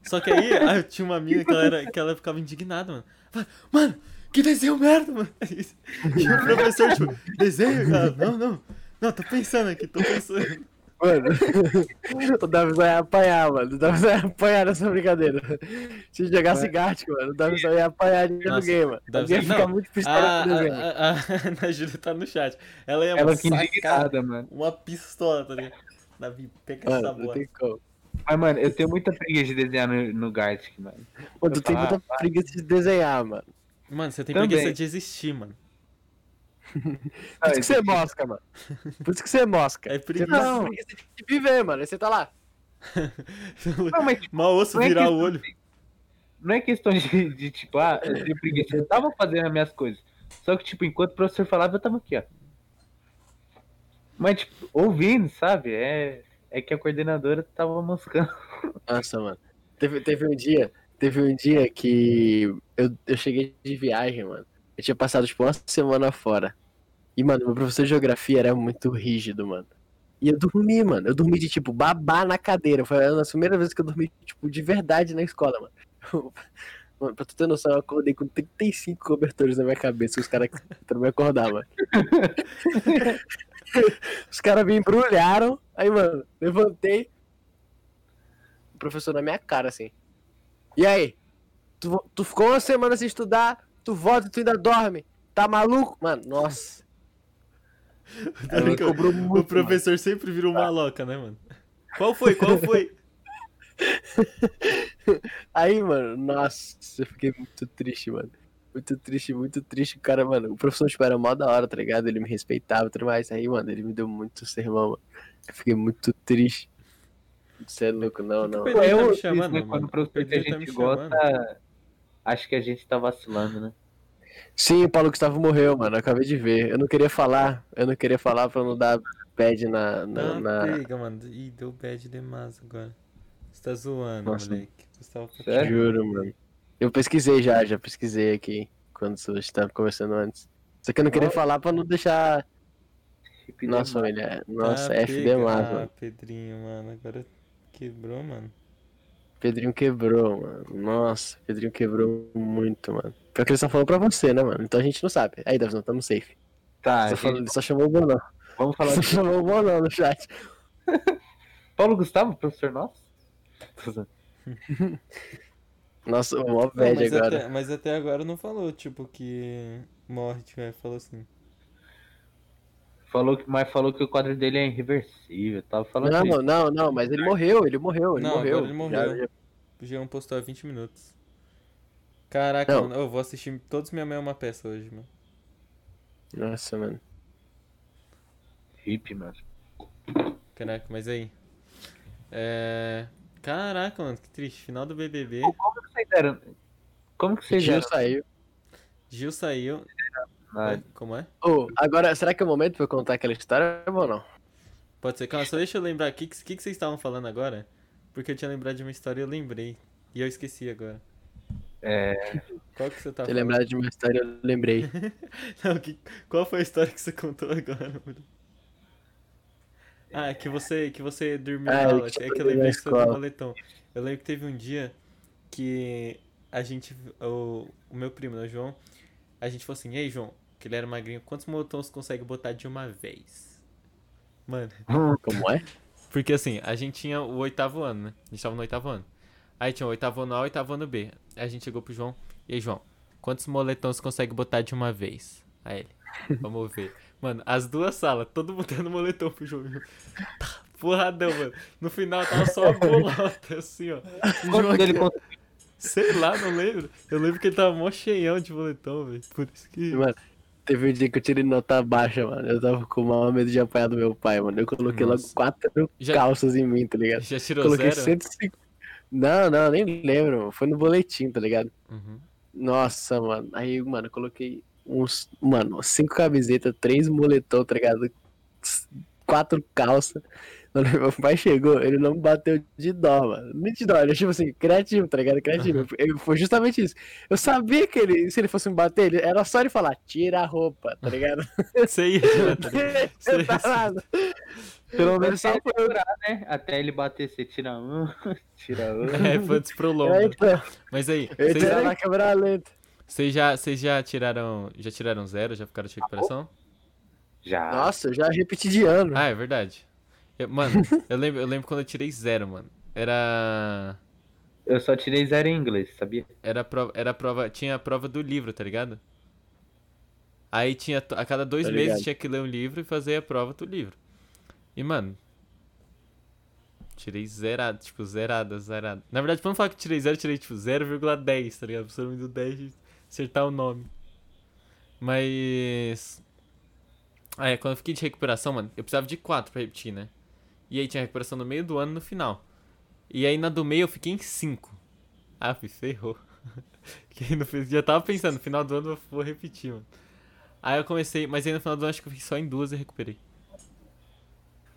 Só que aí, aí tinha uma mina que ela, era, que ela ficava indignada, mano. Fala, Mano, que desenho merda, mano. E o professor, tipo, desenho? Ela, não, não. Não, tô pensando aqui, tô pensando. Mano, o Davizão ia apanhar, mano. O Davizão ia apanhar nessa brincadeira. Se jogasse Gartic, mano, o Davizão ia apanhar de Nossa, ninguém, mano. Davizão- Alguém fica não, muito A, pistola com o a, desenho. a, a Ana Júlia tá no chat. Ela ia Ela fica indignada, mano. uma pistola, tá ligado? Davi, pega essa Mano, não bola. Mas, mano, eu tenho muita preguiça de desenhar no, no Gartic, mano. Mano, tu tem muita preguiça de desenhar, mano. Mano, você tem Também. preguiça de existir, mano. Por isso que você é mosca, mano. Por isso que você é mosca. É Você preguiça. tá Não. preguiça de viver, mano. Aí você tá lá. Não, mas tipo, Mal osso é virar que- o olho. não é questão de, de, tipo, ah, eu tenho preguiça. Eu tava fazendo as minhas coisas. Só que, tipo, enquanto o professor falava, eu tava aqui, ó. Mas, tipo, ouvindo, sabe? É, é que a coordenadora tava moscando. Nossa, mano. Teve, teve um dia, teve um dia que eu, eu cheguei de viagem, mano. Eu tinha passado, tipo, uma semana fora. E, mano, meu professor de geografia era muito rígido, mano. E eu dormi, mano. Eu dormi de, tipo, babar na cadeira. Foi a primeira vez que eu dormi, tipo, de verdade na escola, mano. Mano, pra tu ter noção, eu acordei com 35 cobertores na minha cabeça. Os caras tentaram me acordar. Os caras me embrulharam. Aí, mano, levantei. O professor na minha cara, assim. E aí? Tu, tu ficou uma semana sem estudar, tu volta e tu ainda dorme. Tá maluco? Mano, nossa. Ele cobrou o muito, professor sempre vira um maloca, né, mano? Qual foi? Qual foi? Aí, mano, nossa, eu fiquei muito triste, mano. Muito triste, muito triste. O cara, mano, o professor, tipo, era mó da hora, tá ligado? Ele me respeitava e tudo mais. Aí, mano, ele me deu muito sermão, mano. Eu fiquei muito triste. Você é louco, não, não. Pedro tá me eu chamando, né, quando mano. o professor que a tá gente chamando. gosta, acho que a gente tá vacilando, né? Sim, o Paulo Gustavo morreu, mano. Eu acabei de ver. Eu não queria falar. Eu não queria falar pra não dar bad na. na, Tá, na- pega, mano. Ih, deu bad demais agora. Você tá zoando, Nossa. moleque. Você tava Sério? Juro, mano. Eu pesquisei já, já pesquisei aqui. Quando a gente tava conversando antes. Só que eu não queria Oh. falar pra não deixar. Nossa, demais. família. Nossa, Ah, F pega. demais, Ah, mano. Pedrinho, mano. Agora quebrou, mano. Pedrinho quebrou, mano. Nossa, Pedrinho quebrou muito, mano. Pior que ele só falou pra você, né, mano? Então a gente não sabe. Aí, Davizão, tamo safe. Tá, Só a falou- gente, ele só chamou o Bonão. Vamos falar Você de chamou o bolão no chat. Paulo Gustavo, professor nosso? Nossa, o mó Não, bad mas, agora. até, mas até agora não falou, tipo, que morre, tipo, é, falou assim. Falou que, mas falou que o quadro dele é irreversível. Tava falando Não, isso. não, não, mas ele morreu, ele morreu, ele Não, morreu. ele morreu. Já- já- O Jean postou há 20 minutos. Caraca, Não. mano, eu vou assistir todos Minha Mãe é uma Peça hoje, mano. Nossa, mano. Hip, mano. Caraca, mas aí. É. Caraca, mano, que triste. Final do BBB. Como que vocês deram? Como que vocês Gil deram? saiu. Gil saiu. Como é? Ô, agora, será que é o momento pra eu contar aquela história ou não? Pode ser. Calma, só deixa eu lembrar. O que, que, que vocês estavam falando agora? Porque eu tinha lembrado de uma história e eu lembrei. E eu esqueci agora. É, Qual que você tá Ter falando? lembrado de uma história, eu lembrei. Não, que, qual foi a história que você contou agora, mano? Ah, que você, que você dormiu Ah, na eu aula. É que eu lembrei que você do moletom. Eu lembro que teve um dia que a gente, o, o meu primo, né, o João, a gente falou assim, ei, João, que ele era magrinho, quantos moletons consegue botar de uma vez? Mano, Como é? porque assim, a gente tinha o oitavo ano, né? A gente tava no oitavo ano. Aí tinha o oitavo ano A o oitavo ano B. Aí a gente chegou pro João. E aí, João, quantos moletons consegue botar de uma vez? Aí ele, vamos ver. Mano, as duas salas, todo mundo dando moletom pro João. Tá, Porradão, mano. No final tava só a bolota, assim, ó. O João dele conseguiu? Sei lá, não lembro. Eu lembro que ele tava mó cheião de moletom, velho. Por isso que. Mano, teve um dia que eu tirei nota baixa, mano. Eu tava com o maior medo de apanhar do meu pai, mano. Eu coloquei Nossa. logo quatro Já- calças em mim, tá ligado? Já tirou Coloquei zero? 105. Não, não, nem lembro. mano. Foi no boletim, tá ligado? Uhum. Nossa, mano. Aí, mano, eu coloquei uns. Mano, cinco camisetas, três moletom, tá ligado? Quatro calças. Mano, meu pai chegou, ele não me bateu de dó, mano. Nem de dó, ele tipo assim, criativo, tá ligado? Criativo. Eu- Foi justamente isso. Eu sabia que ele, se ele fosse me bater, ele- era só ele falar, tira a roupa, tá ligado? Você ia direto ali. Sei, Tá sei. nada. Pelo menos só foi- segurar, né? Até ele bater, você tira um, tira outro. É, foi desprolongo. É, então, Mas aí, eu vocês ia na câmera lenta. vocês já, vocês já tiraram. Já tiraram zero? Já ficaram de recuperação? Já. Nossa, eu já repeti de ano. Ah, é verdade. Eu- mano, eu lembro, eu lembro quando eu tirei zero, mano. Era. Eu só tirei zero em inglês, sabia? Era prova, era prova. Tinha a prova do livro, tá ligado? Aí tinha. A cada dois Tô meses tinha que ler um livro e fazer a prova do livro. E, mano. Tirei zerado, tipo, zerada, zerada. Na verdade, pra não falar que tirei zero, tirei tipo 0,10, tá ligado? Pra me do 10 de acertar o nome. Mas. Aí, quando eu fiquei de recuperação, mano, eu precisava de 4 pra repetir, né? E aí tinha recuperação no meio do ano no final. E aí na do meio eu fiquei em 5. Ah, fui, ferrou. Que no fin- já tava pensando, no final do ano eu vou repetir, mano. Aí eu comecei, mas aí no final do ano acho que eu fiquei só em duas e recuperei.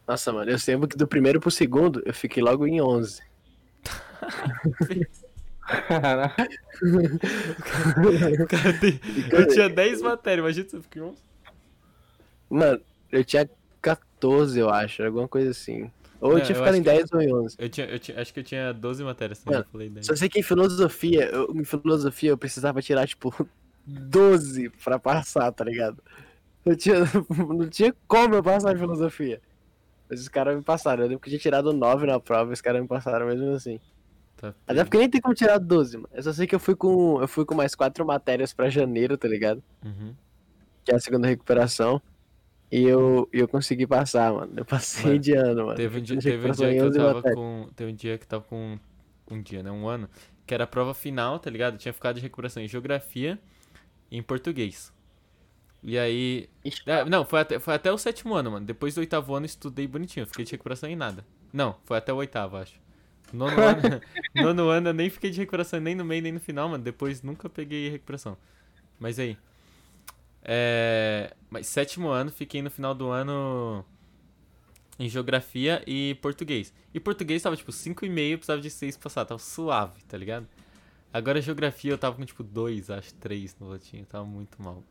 Nossa, mano, eu lembro que do primeiro pro segundo eu fiquei logo em 11. Caraca. O cara tem- Eu tinha 10 matérias, imagina se eu fiquei 11. Mano, eu tinha 14, eu acho, alguma coisa assim. Ou Não, eu tinha eu ficado em que- 10 ou em 11. Eu tinha, eu tinha, acho que eu tinha 12 matérias também, Mano, eu falei 10. Só sei que em filosofia, eu, em filosofia eu precisava tirar, tipo, 12 pra passar, tá ligado? Eu tinha, não tinha como eu passar em filosofia. Mas os caras me passaram. Eu lembro que eu tinha tirado 9 na prova e os caras me passaram mesmo assim. Tá Até porque nem tem como tirar 12, mano. Eu só sei que eu fui com, eu fui com mais 4 matérias pra janeiro, tá ligado? Uhum. Que é a segunda recuperação. E eu, eu consegui passar, mano. Eu passei Mano, de ano, mano. Teve um, dia, teve um dia que eu 11 tava com. Teve um dia que tava com. Um dia, né? Um ano. Que era a prova final, tá ligado? Eu tinha ficado de recuperação em geografia e em português. E aí. É, não, foi até, foi até o sétimo ano, mano. Depois do oitavo ano eu estudei bonitinho. Fiquei de recuperação em nada. Não, foi até o oitavo, acho. Nono ano, nono ano eu nem fiquei de recuperação nem no meio nem no final, mano. Depois nunca peguei recuperação. Mas aí. É. Mas sétimo ano, fiquei no final do ano em geografia e português. E português tava tipo 5,5, precisava de 6 pra passar. Tava suave, tá ligado? Agora geografia eu tava com tipo 2, acho 3 no latim. Tava muito mal.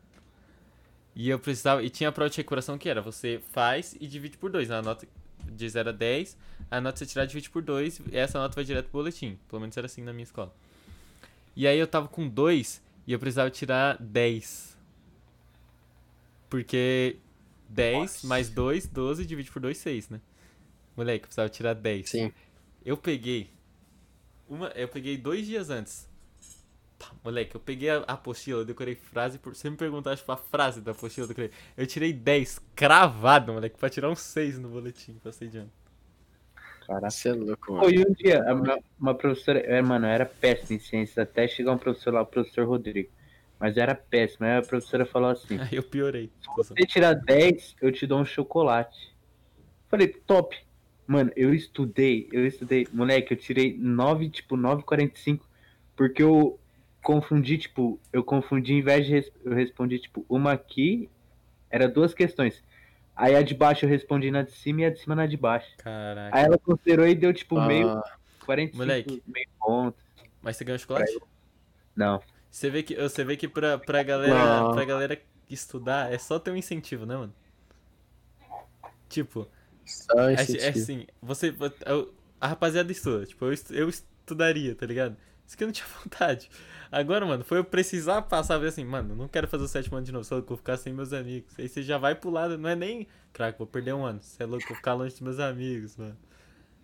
E eu precisava. E tinha a prova de recuperação que era: você faz e divide por 2. A nota de 0 a 10, a nota você tirar divide por 2. E essa nota vai direto pro boletim. Pelo menos era assim na minha escola. E aí eu tava com 2 e eu precisava tirar 10. Porque 10 mais 2, 12, divide por 2, 6, né? Moleque, eu precisava tirar 10. Sim. Eu peguei. Uma, eu peguei dois dias antes. Pá, moleque, eu peguei a, a apostila, eu decorei frase por. Você me perguntar, tipo, a frase da apostila, eu decorei. Eu tirei 10 cravado, moleque, pra tirar um 6 no boletim, passei de ano. Caraca. Você é louco, mano. Foi um dia, a minha- uma professora, é, mano, eu era péssimo em ciências, até chegar um professor lá, o professor Rodrigo. Mas era péssimo, aí a professora falou assim, Aí eu piorei. se você tirar 10, eu te dou um chocolate. Falei, top. Mano, eu estudei, eu estudei. Moleque, eu tirei 9, tipo, 9,45, porque eu confundi, tipo, eu confundi, em vez de, res- eu respondi, tipo, uma aqui, era duas questões. Aí a de baixo eu respondi na de cima e a de cima na de baixo. Caraca. Aí ela considerou e deu, tipo, meio, Ah, 45, Moleque. meio ponto. Mas você ganhou chocolate? Não. Você vê que, você vê que pra, pra, galera, Não. pra galera estudar é só ter um incentivo, né, mano? Tipo, só é, incentivo. é assim, você. A rapaziada estuda, tipo, eu, eu estudaria, tá ligado? Isso que eu não tinha vontade. Agora, mano, foi eu precisar passar, ver assim, mano, não quero fazer o sétimo ano de novo, só que vou ficar sem meus amigos. Aí você já vai pro lado, não é nem, craque, vou perder um ano, você é louco, vou ficar longe dos meus amigos, mano.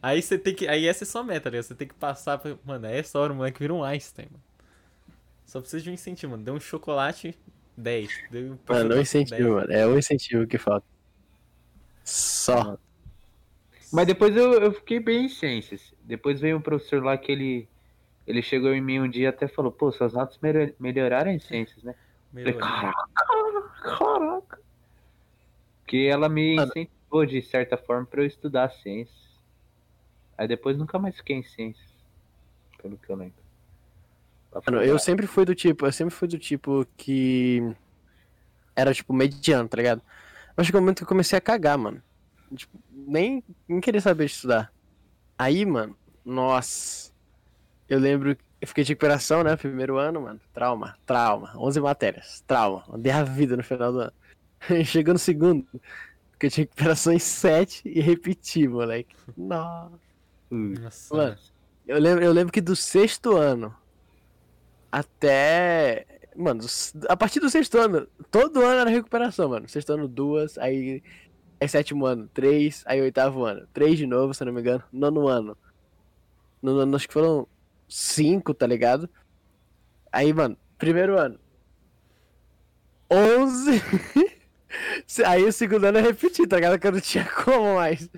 Aí você tem que, aí essa é sua meta, ligado? Você tem que passar, pra, mano, é essa hora o moleque vira um Einstein, mano. Só precisa de um incentivo, mano. Deu um chocolate, 10. Deu um Mano, chocolate, um incentivo, 10. mano. É um incentivo que falta. Só. Mas depois eu, eu fiquei bem em ciências. Depois veio um professor lá que ele, ele chegou em mim um dia e até falou, pô, suas notas melhor- melhoraram em ciências, né? Falei, caraca, caraca. Porque ela me Mano. incentivou de certa forma pra eu estudar ciências. Aí depois nunca mais fiquei em ciências. Pelo que eu lembro. Lá Mano, eu sempre fui do tipo, eu sempre fui do tipo que era tipo mediano, tá ligado? Mas chegou um momento que eu comecei a cagar, mano. Tipo, nem, nem queria saber de estudar. Aí, mano, nossa. Eu lembro, que eu fiquei de recuperação, né? Primeiro ano, mano. Trauma, trauma. 11 matérias, trauma. Dei a vida no final do ano. Chegou no segundo, fiquei de recuperação em 7 e repeti, moleque. Nossa. Ui, Nossa, Mano, Eu lembro, eu lembro que do sexto ano até. Mano, a partir do sexto ano, todo ano era recuperação, mano. Sexto ano, duas, aí. Aí sétimo ano, três, aí oitavo ano, três de novo, se não me engano. Nono ano. Nono ano, acho que foram cinco, tá ligado? Aí, mano, primeiro ano. Onze. Aí o segundo ano eu repeti, tá ligado? Que eu não tinha como mais.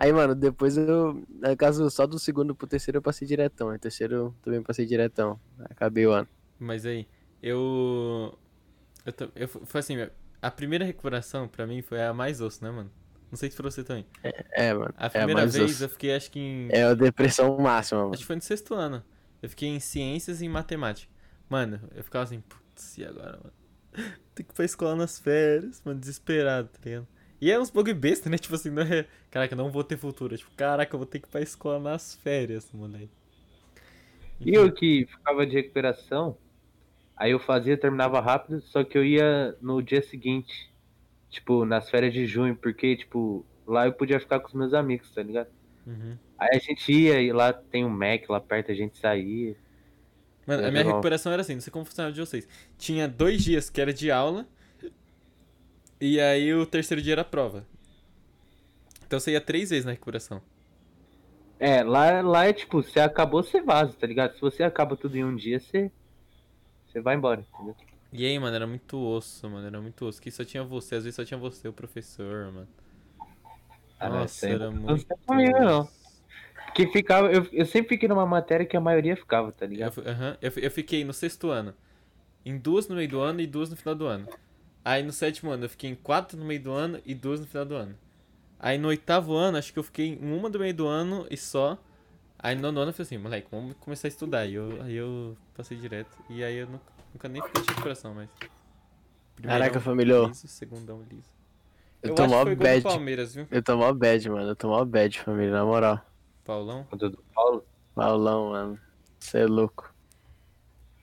Aí, mano, depois eu. No caso, só do segundo pro terceiro eu passei diretão. Aí terceiro eu também passei diretão. Acabei o ano. Mas aí, eu. Eu, eu foi assim, a primeira recuperação pra mim foi a mais osso, né, mano? Não sei se pra você também. É, mano. A é, primeira mas vez osso. eu fiquei, acho que em. É a depressão máxima, mano. Acho que foi no sexto ano. Eu fiquei em ciências e em matemática. Mano, eu ficava assim, putz, e agora, mano? Tem que ir pra escola nas férias, mano, desesperado, tá ligado? E é uns bagulho besta, né? Tipo assim, não é. Caraca, eu não vou ter futuro. Tipo, caraca, eu vou ter que ir pra escola nas férias, moleque. E eu que ficava de recuperação, aí eu fazia, terminava rápido, só que eu ia no dia seguinte, tipo, nas férias de junho, porque, tipo, lá eu podia ficar com os meus amigos, tá ligado? Uhum. Aí a gente ia e lá tem um Mac lá perto, a gente saía. Mano, a minha recuperação era assim, não sei como funcionava de vocês. Tinha dois dias que era de aula, e aí o terceiro dia era prova. Então você ia três vezes na recuperação. É, lá, lá é tipo, você acabou, você vaza, tá ligado? Se você acaba tudo em um dia, você, você vai embora, entendeu? E aí, mano, era muito osso, mano, era muito osso. Que só tinha você, às vezes só tinha você, o professor, mano. Ah, não, Nossa, era não muito. aconteceu comigo, não. Que ficava, eu, eu sempre fiquei numa matéria que a maioria ficava, tá Eu, ligado? fi- aham, eu, fi- eu fiquei no sexto ano, em duas no meio do ano e duas no final do ano. Aí no sétimo ano eu fiquei em quatro no meio do ano e duas no final do ano. Aí no oitavo ano, acho que eu fiquei em uma do meio do ano e só. Aí no nono ano eu falei assim, moleque, vamos começar a estudar. E eu, aí eu passei direto. E aí eu nunca, nunca nem fiquei de recuperação, mas. Caraca, família. liso, segundão liso. Eu Eu, tô mó bad. Eu tô mó bad, mano. Eu tô mó bad, família, na moral. Paulão. Paulo. Paulão, mano. Você é louco.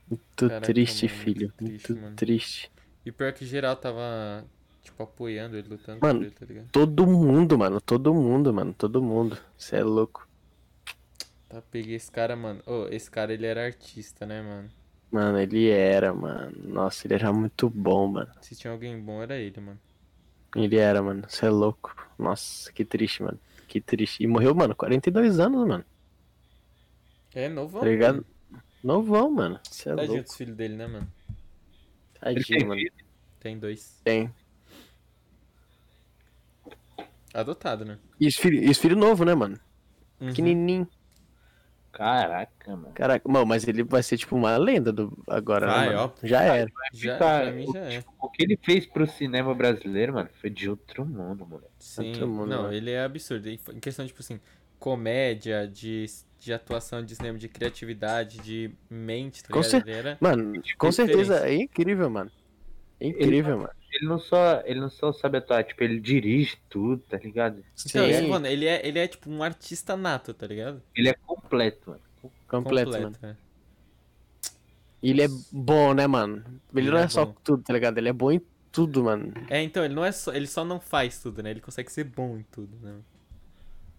Muito Caraca, triste, mano, muito filho. triste, Muito triste. E pior que geral tava, tipo, apoiando ele, lutando Mano, ele, tá ligado? Todo mundo, mano. Todo mundo, mano. Todo mundo. Você é louco. Tá, peguei esse cara, mano. Ô, esse cara, ele era artista, né, mano? Mano, ele era, mano. Nossa, ele era muito bom, mano. Se tinha alguém bom, era ele, mano. Ele era, mano. Você é louco. Nossa, que triste, mano. Que triste. E morreu, mano, 42 anos, mano. É novão. Tá ligado? Novão, mano. Você é Tadinho louco. dos filhos dele, né, mano? Tadinho, tem mano. filho? Tem dois. Tem. Adotado, né? E os filhos filho novo, né, mano? Uhum. Pequenininho. Caraca, mano. Caraca, mano, mas ele vai ser tipo uma lenda do agora, Vai, né, mano? ó. Já era. Já, pra mim já é. O que ele fez pro cinema brasileiro, mano, foi de outro mundo, moleque. Sim. todo mundo, Não, né? ele é absurdo. Em em questão, tipo assim, comédia, de, de atuação de cinema, de criatividade, de mente, tá Com ligado? cer- Ele. Mano, com certeza, é incrível, mano. É incrível, mano. Ele não só, ele não só sabe atuar, tipo, ele dirige tudo, tá ligado? Então, Sim, ele, mano, ele é, ele é tipo um artista nato, tá ligado? Ele é completo, mano. completo, mano. é. Ele é bom, né, mano? Ele, Ele não é, é só bom. tudo, tá ligado? Ele é bom em tudo, mano. É, então, ele não é só. Ele só não faz tudo, né? Ele consegue ser bom em tudo, né?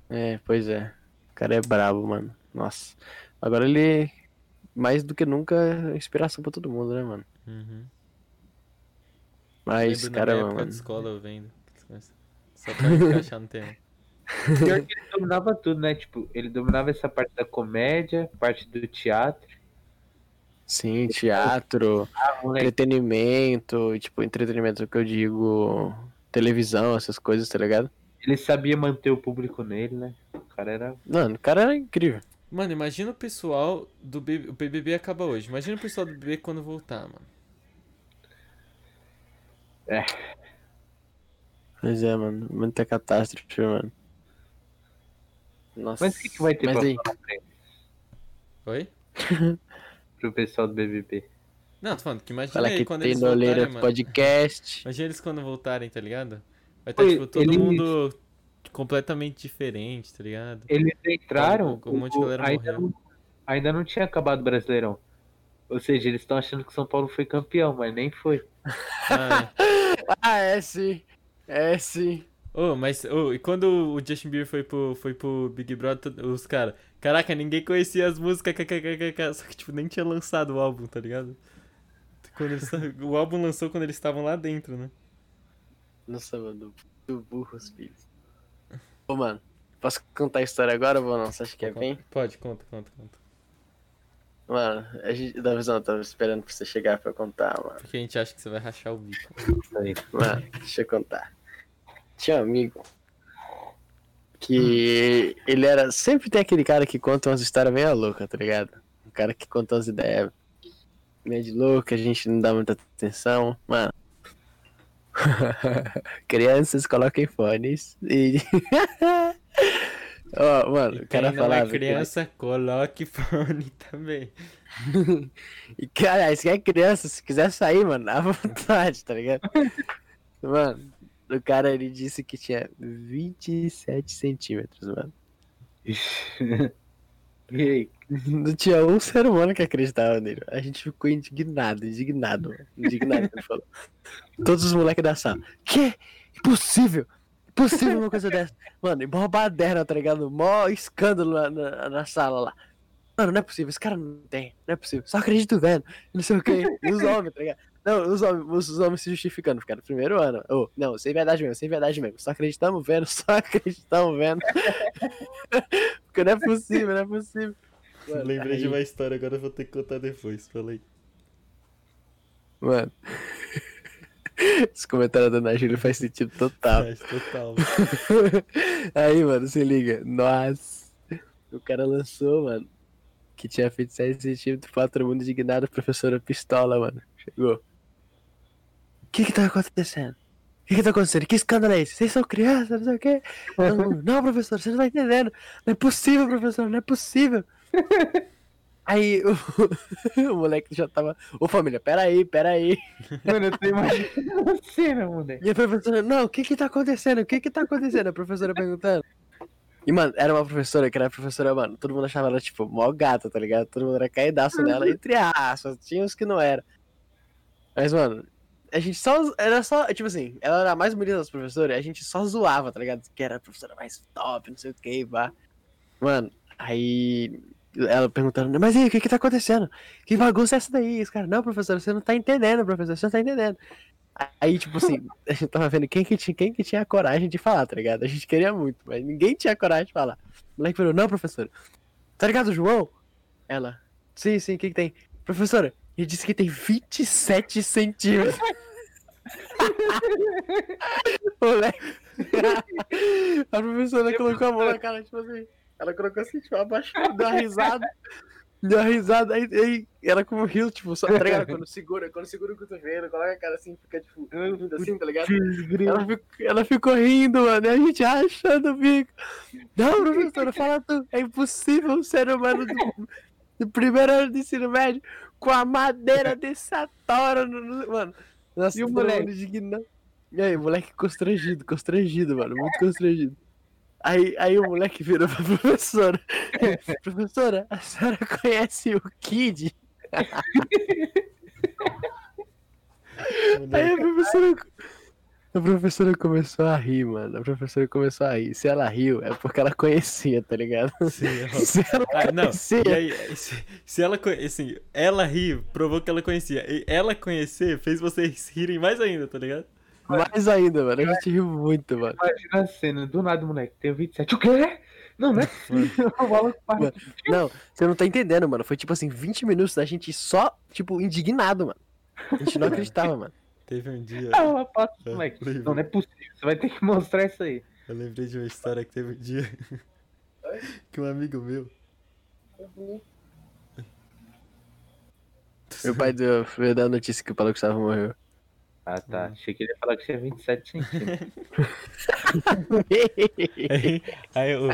É, pois é. O cara é brabo, mano. Nossa. Agora ele, mais do que nunca, é inspiração pra todo mundo, né, mano? Uhum. Mas, Lembro cara, na época mano. de escola eu vendo. Só pra encaixar no tema. Pior que ele dominava tudo, né? Tipo, ele dominava essa parte da comédia, parte do teatro. Sim, teatro, Ah, entretenimento, tipo, entretenimento que eu digo, televisão, essas coisas, tá ligado? Ele sabia manter o público nele, né? O cara era. Mano, o cara era incrível. Mano, imagina o pessoal do BBB. O BBB acaba hoje. Imagina o pessoal do BBB quando voltar, mano. Pois é, mano. Muita catástrofe, mano. Nossa. Mas o que, que vai ter Mas pra aí? Oi? Pro pessoal do BBB? Não, tô falando que imagina fala aí que quando tem eles noleira voltarem, do mano. podcast. Imagina eles quando voltarem, tá ligado? Vai estar, tipo, todo eles- mundo completamente diferente, tá ligado? Eles entraram. Um monte de galera ainda, morreu. não, ainda não tinha acabado o Brasileirão. Ou seja, eles estão achando que São Paulo foi campeão, mas nem foi. Ah, Ah, é sim. É sim. é. Ô, mas, ô, e quando o Justin Bieber foi pro, foi pro Big Brother, os caras, caraca, ninguém conhecia as músicas, kkkk, só que, tipo, nem tinha lançado o álbum, tá ligado? Quando eles, o álbum lançou quando eles estavam lá dentro, né? Nossa, mano. Do burros, filhos. Ô, mano. Posso contar a história agora ou não? Você acha que é bem? Pode, conta, conta, conta. Mano, a gente, da visão, eu tava esperando pra você chegar pra contar, mano. Porque a gente acha que você vai rachar o bico. Mano, deixa eu contar. Tinha um amigo que ele era. Sempre tem aquele cara que conta umas histórias meio loucas, tá ligado? Um cara que conta umas ideias meio de louca, a gente não dá muita atenção. Mano. Crianças coloquem fones e. Ó, mano, E o cara não falava. é que- criança, coloque fone também. E, cara, se é criança, se quiser sair, mano, à vontade, tá ligado? Mano, o cara, ele disse que tinha 27 centímetros, mano. E aí? Não tinha um ser humano que acreditava nele. A gente ficou indignado, indignado. Indignado, ele falou. Todos os moleques da sala. Que? Impossível! Impossível uma coisa dessa. Mano, e mó baderna, tá ligado? Mó escândalo na, na, na sala lá. Mano, não é possível, esse cara não tem, não é possível. Só acredito vendo, não sei o que. E os homens, tá ligado? Não, os homens, os homens se justificando, ficaram no primeiro ano. Ô, não, sem verdade mesmo, sem verdade mesmo. Só acreditamos vendo, só acreditamos vendo. Porque não é possível, não é possível. Mano, Lembrei aí- de uma história, agora eu vou ter que contar depois. Falei. Mano. Esse comentário da Ana Júlia faz sentido total. Faz total. Aí, mano, se liga. Nossa. O cara lançou, mano. Que tinha feito 7 centímetros, todo mundo indignado, a professora pistola, mano. Chegou. O que que tá acontecendo? O que que tá acontecendo? Que escândalo é esse? Vocês são crianças, não sei o quê. Não, não, professor, você não tá entendendo. Não é possível, professor, não é possível. Aí o, o moleque já tava. Ô família, peraí, peraí. Mano, eu tô imaginando a cena, moleque. E a professora, não, o que que tá acontecendo? O que que tá acontecendo? A professora perguntando. E, mano, era uma professora que era professora, mano, todo mundo achava ela, tipo, mó gata, tá ligado? Todo mundo era caidaço nela, entre aspas, tinha uns que não era. Mas, mano, a gente só, era só, tipo assim, ela era a mais bonita das professoras, a gente só zoava, tá ligado? Que era a professora mais top, não sei o que, vá. Mano, aí ela perguntando, mas e o que que tá acontecendo? Que bagunça é essa daí? Esse cara, não, professor, você não tá entendendo, professor, você não tá entendendo. Aí, tipo assim, a gente tava vendo quem que, tinha, quem que tinha a coragem de falar, tá ligado? A gente queria muito, mas ninguém tinha coragem de falar. O moleque falou, não, professora. Tá ligado, João? Ela, sim, sim, o que que tem? Professora, ele disse que tem 27 centímetros. moleque. a professora colocou a mão na cara, tipo assim. Ela colocou assim, tipo, abaixou, deu uma risada. Deu uma risada, aí, aí ela como riu, tipo, só, tá? Quando segura, quando segura o cotovelo, coloca a cara assim, fica tipo, assim, tá ligado? Ela ficou, ela ficou rindo, mano, e a gente achando o bico. Não, professora, fala tu, é impossível um ser humano do, do primeiro ano de ensino médio com a madeira dessa tora, no, no- mano. Nossa, E o moleque? indignado. E aí, moleque constrangido, constrangido, mano, muito constrangido. Aí, aí o moleque virou pra professora. professora, a senhora conhece o Kid? Aí a professora. A professora começou a rir, mano. A professora começou a rir. Se ela riu, é porque ela conhecia, tá ligado? Sim, é Se ela Ah, não, conhecia. e aí, se, se ela, conhe- assim, ela riu, provou que ela conhecia. E ela conhecer fez vocês rirem mais ainda, tá ligado? Mais ainda, mano. A gente riu muito, mano. Imagina a cena, do nada, moleque, tem 27. O quê? Não, não é para. Mano. Não, você não tá entendendo, mano. Foi tipo assim, 20 minutos da gente só, tipo, indignado, mano. A gente não acreditava, mano. Teve um dia. Ah, ela passa, É, moleque. Não, não é possível. Você vai ter que mostrar isso aí. Eu lembrei de uma história que teve um dia. que um amigo meu. Meu pai deu, veio dar a notícia que o Paulo Gustavo morreu. Ah, tá. Achei que ele ia falar que tinha 27 centímetros. Aí, aí ô,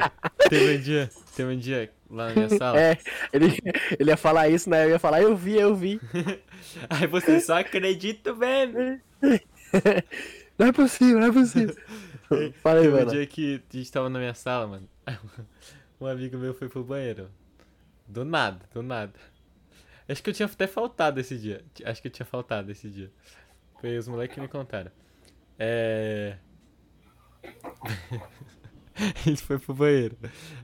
teve um dia. Teve um dia lá na minha sala. É, ele, ele ia falar isso, né? Eu ia falar, eu vi, eu vi. Aí você só acredita vendo. Não é possível, não é possível. Fala aí, Teve um mano. dia que a gente tava na minha sala, mano. Um amigo meu foi pro banheiro. Do nada, do nada. Acho que eu tinha até faltado esse dia. Acho que eu tinha faltado esse dia. Foi os moleques que me contaram. É. ele foi pro banheiro.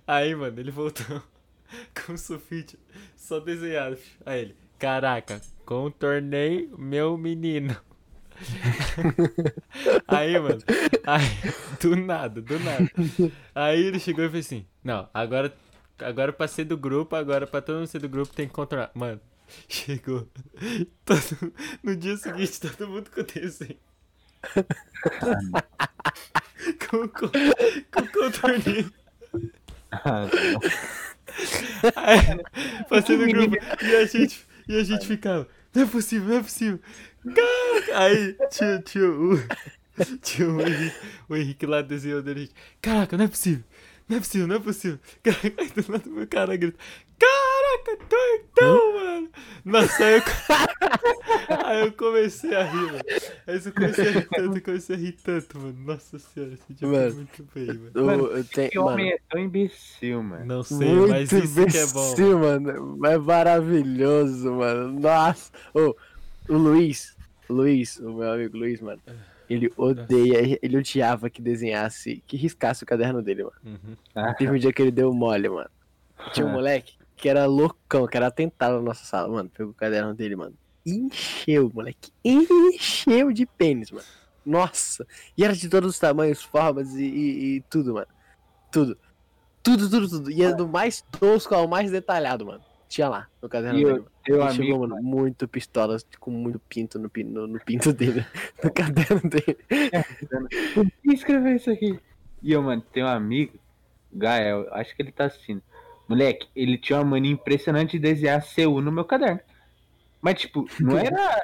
Aí, mano, ele voltou com sulfite só desenhado. Aí ele, caraca, contornei meu menino. Aí, mano, aí, do nada, do nada. Aí ele chegou e fez assim: Não, agora, agora pra ser do grupo, agora pra todo mundo ser do grupo tem que controlar. Mano, chegou. Todo- no dia seguinte, todo mundo com desenho. com, com, com contorninho. Ah, Aí, passei no grupo e a gente, e a gente ficava, não é possível, não é possível. Caraca! Aí tinha, tinha o. Tinha o Henrique, o Henrique lá desenhou dele. gente, Caraca, não é possível. Não é possível, não é possível. Caraca, do lado do meu cara grita. Caraca, doidão, mano. Nossa, aí eu, aí eu comecei a rir, mano. Aí eu comecei a rir tanto, eu comecei a rir tanto, mano. Nossa senhora, esse dia foi Mano. muito bem, mano. O- Mano, eu tenho- Que mano, homem é tão imbecil, mano. Não sei, muito mas isso que é bom. imbecil, mano. É maravilhoso, mano. Nossa. Ô, o Luiz, o Luiz, o meu amigo Luiz, mano. Ele odeia, ele odiava que desenhasse, que riscasse o caderno dele, mano. Uhum. Ah, Teve um dia que ele deu mole, mano. Tinha um moleque que era loucão, que era atentado na nossa sala, mano. Pegou o caderno dele, mano. Encheu, moleque. Encheu de pênis, mano. Nossa. E era de todos os tamanhos, formas e, e- e tudo, mano. Tudo. Tudo, tudo, tudo. E era do mais tosco ao mais detalhado, mano. Tinha lá no caderno E dele, eu, Ele amigo, chegou, mano, muito pistola, com muito pinto no, no, no pinto dele. No caderno dele. por que escreveu isso aqui? E eu, mano, tem um amigo, Gael, acho que ele tá assistindo. Moleque, ele tinha uma mania impressionante de desenhar CU no meu caderno. Mas, tipo, não era.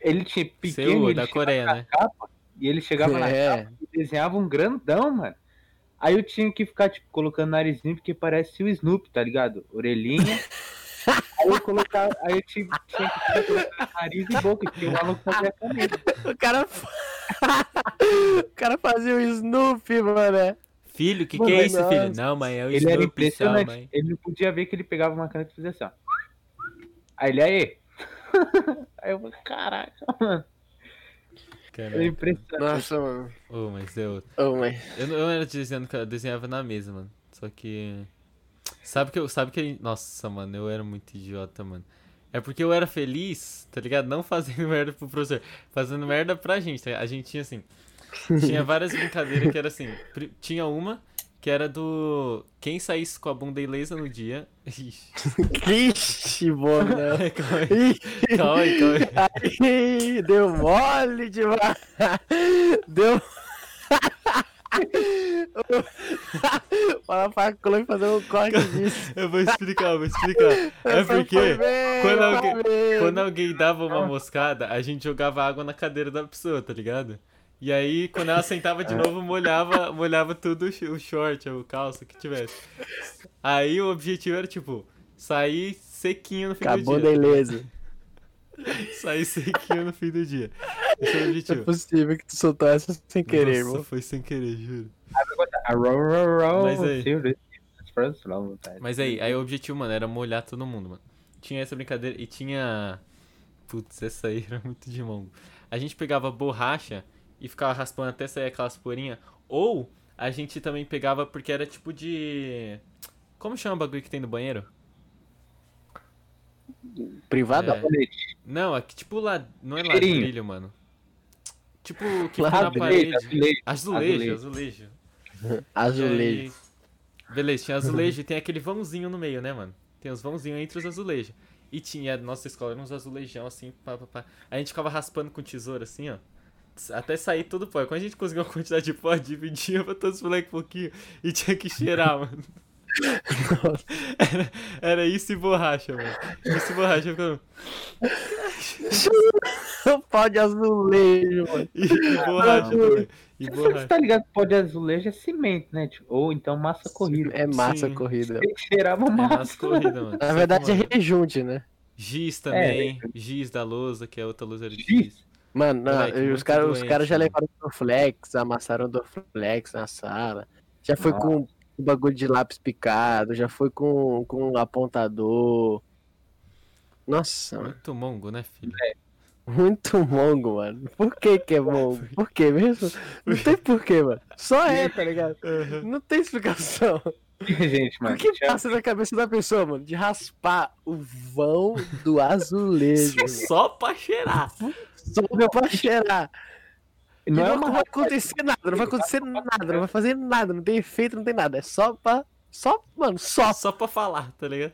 Ele tinha pequeno. Seu, ele da Coreia, na né? capa, e ele chegava na É. capa e desenhava um grandão, mano. Aí eu tinha que ficar, tipo, colocando narizinho, porque parece o Snoopy, tá ligado? Orelhinha. aí eu colocava, aí eu tinha, tinha que colocando nariz e boca, porque o maluco fazia comigo. O cara. o cara fazia o Snoopy, mano. Filho, o que, Mano, que é isso, filho? Não, mãe, é o Ele era Snoopy, só, impressionante. mãe. Ele não podia ver que ele pegava uma caneta e fazia assim, ó. Aí ele, aí. aí eu falei, caraca, mano. Era Caraca. impressionante. Nossa, mano. Ô, mas eu, Oh, mas... eu, não- eu era desenhando, eu desenhava na mesa, mano. Só que. Sabe que eu. Sabe que. Nossa, mano, eu era muito idiota, mano. É porque eu era feliz, tá ligado? Não fazendo merda pro professor, fazendo merda pra gente. Tá? A gente tinha assim. Tinha várias brincadeiras que era assim. Tinha uma que era do. Quem saísse com a bunda ilesa no dia. Ixi, né? calma aí, calma. Aí, deu mole demais. Deu. Fala pra Chloe fazer um corte disso. Eu vou explicar, eu vou explicar. É porque bem, quando alguém- quando alguém dava uma moscada, a gente jogava água na cadeira da pessoa, tá ligado? E aí, quando ela sentava de novo, molhava, molhava tudo o sh- o short, o calça que tivesse. Aí o objetivo era, tipo, sair sequinho no fim Acabou do dia. ilesa. Sair sequinho no fim do dia. Esse é o Não é objetivo. possível que tu soltou essa sem querer, Nossa, irmão. foi sem querer, juro. A row, row, row, Mas aí- tá? Mas aí, aí o objetivo, mano, era molhar todo mundo, mano. Tinha essa brincadeira e tinha. Putz, essa aí era muito de mongo. A gente pegava borracha e ficava raspando até sair aquelas porinhas. Ou a gente também pegava porque era tipo de. Como chama o bagulho que tem no banheiro? Privado? É. Não, aqui tipo lá. Não é Cheirinho. ladrilho, mano. Tipo, que fica na parede. azulejo, Azulejo, azulejo. azulejo. Azulejo. Aí- Beleza, tinha azulejo e tem aquele vãozinho no meio, né, mano? Tem os vãozinhos entre os azulejos. E tinha, nossa escola era uns azulejão assim, pá, pá, pá. A gente ficava raspando com tesoura assim, ó. Até sair todo pó. Quando a gente conseguiu uma quantidade de pó, dividia pra todos os moleques um pouquinho e tinha que cheirar, mano. Era, era isso e borracha, mano. Isso e borracha ficando. Pau de azulejo, mano. E, e borracha também. E Você borracha. tá ligado que pó de azulejo é cimento, né? Tipo, ou então massa corrida. É massa Sim. corrida. Tem que cheirar uma É massa. massa corrida, mano. Na verdade é rejunte, né? Giz também. Giz da lousa, que é outra lousa de Giz? giz. Mano, não, Moleque, os caras cara já levaram Dorflex, amassaram Dorflex na sala. Já foi Nossa. com um bagulho de lápis picado, já foi com, com um apontador. Nossa, mano, Muito mongo, né, filho? muito mongo, mano. Por que que é mongo? Por que mesmo? Não tem porquê, mano. Só é, tá ligado? Não tem explicação. Gente, O mano. que tinha- passa na cabeça da pessoa, mano? De raspar o vão do azulejo. mano. Só pra cheirar. Só pra cheirar. Não é não uma vai acontecer nada, não vai acontecer nada, não vai fazer nada, não tem efeito, não tem nada. É só pra. Só, mano, só Só pra falar, tá ligado?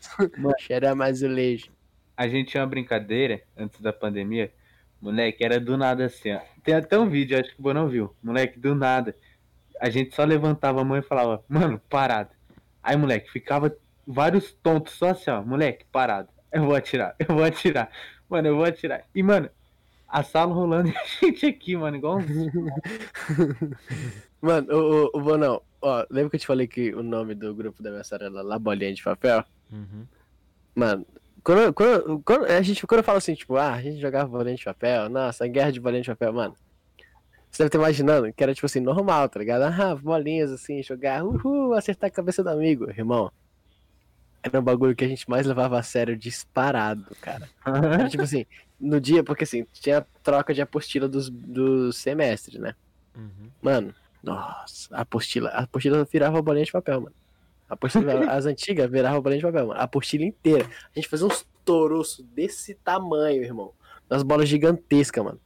cheirar mais azulejo. A gente tinha uma brincadeira antes da pandemia. Moleque, era do nada assim, ó. Tem até um vídeo, acho que o Bonão viu. Moleque, do nada. A gente só levantava a mão e falava, mano, parado. Aí, moleque, ficava vários tontos só assim, ó. Moleque, parado. Eu vou atirar, eu vou atirar. Mano, eu vou atirar. E, mano, a sala rolando e a gente aqui, mano, igual um Mano, o, o, o Bonão, ó, lembra que eu te falei que o nome do grupo da minha sala era La Bolinha de Papel? Uhum. Mano, quando, quando, quando a gente quando eu falo assim, tipo, ah, a gente jogava bolinha de papel, nossa, guerra de bolinha de papel, mano. Você deve estar imaginando que era, tipo assim, normal, tá ligado? Ah, bolinhas assim, jogar, uhul, acertar a cabeça do amigo. Irmão, era um bagulho que a gente mais levava a sério disparado, cara. Era tipo assim, no dia, porque assim, tinha troca de apostila dos, dos semestres, né? Uhum. Mano, nossa, a apostila, a apostila virava bolinha de papel, mano. A apostila, as antigas viravam bolinha de papel, mano. A apostila inteira. A gente fazia uns toroços desse tamanho, irmão. Umas bolas gigantescas, mano.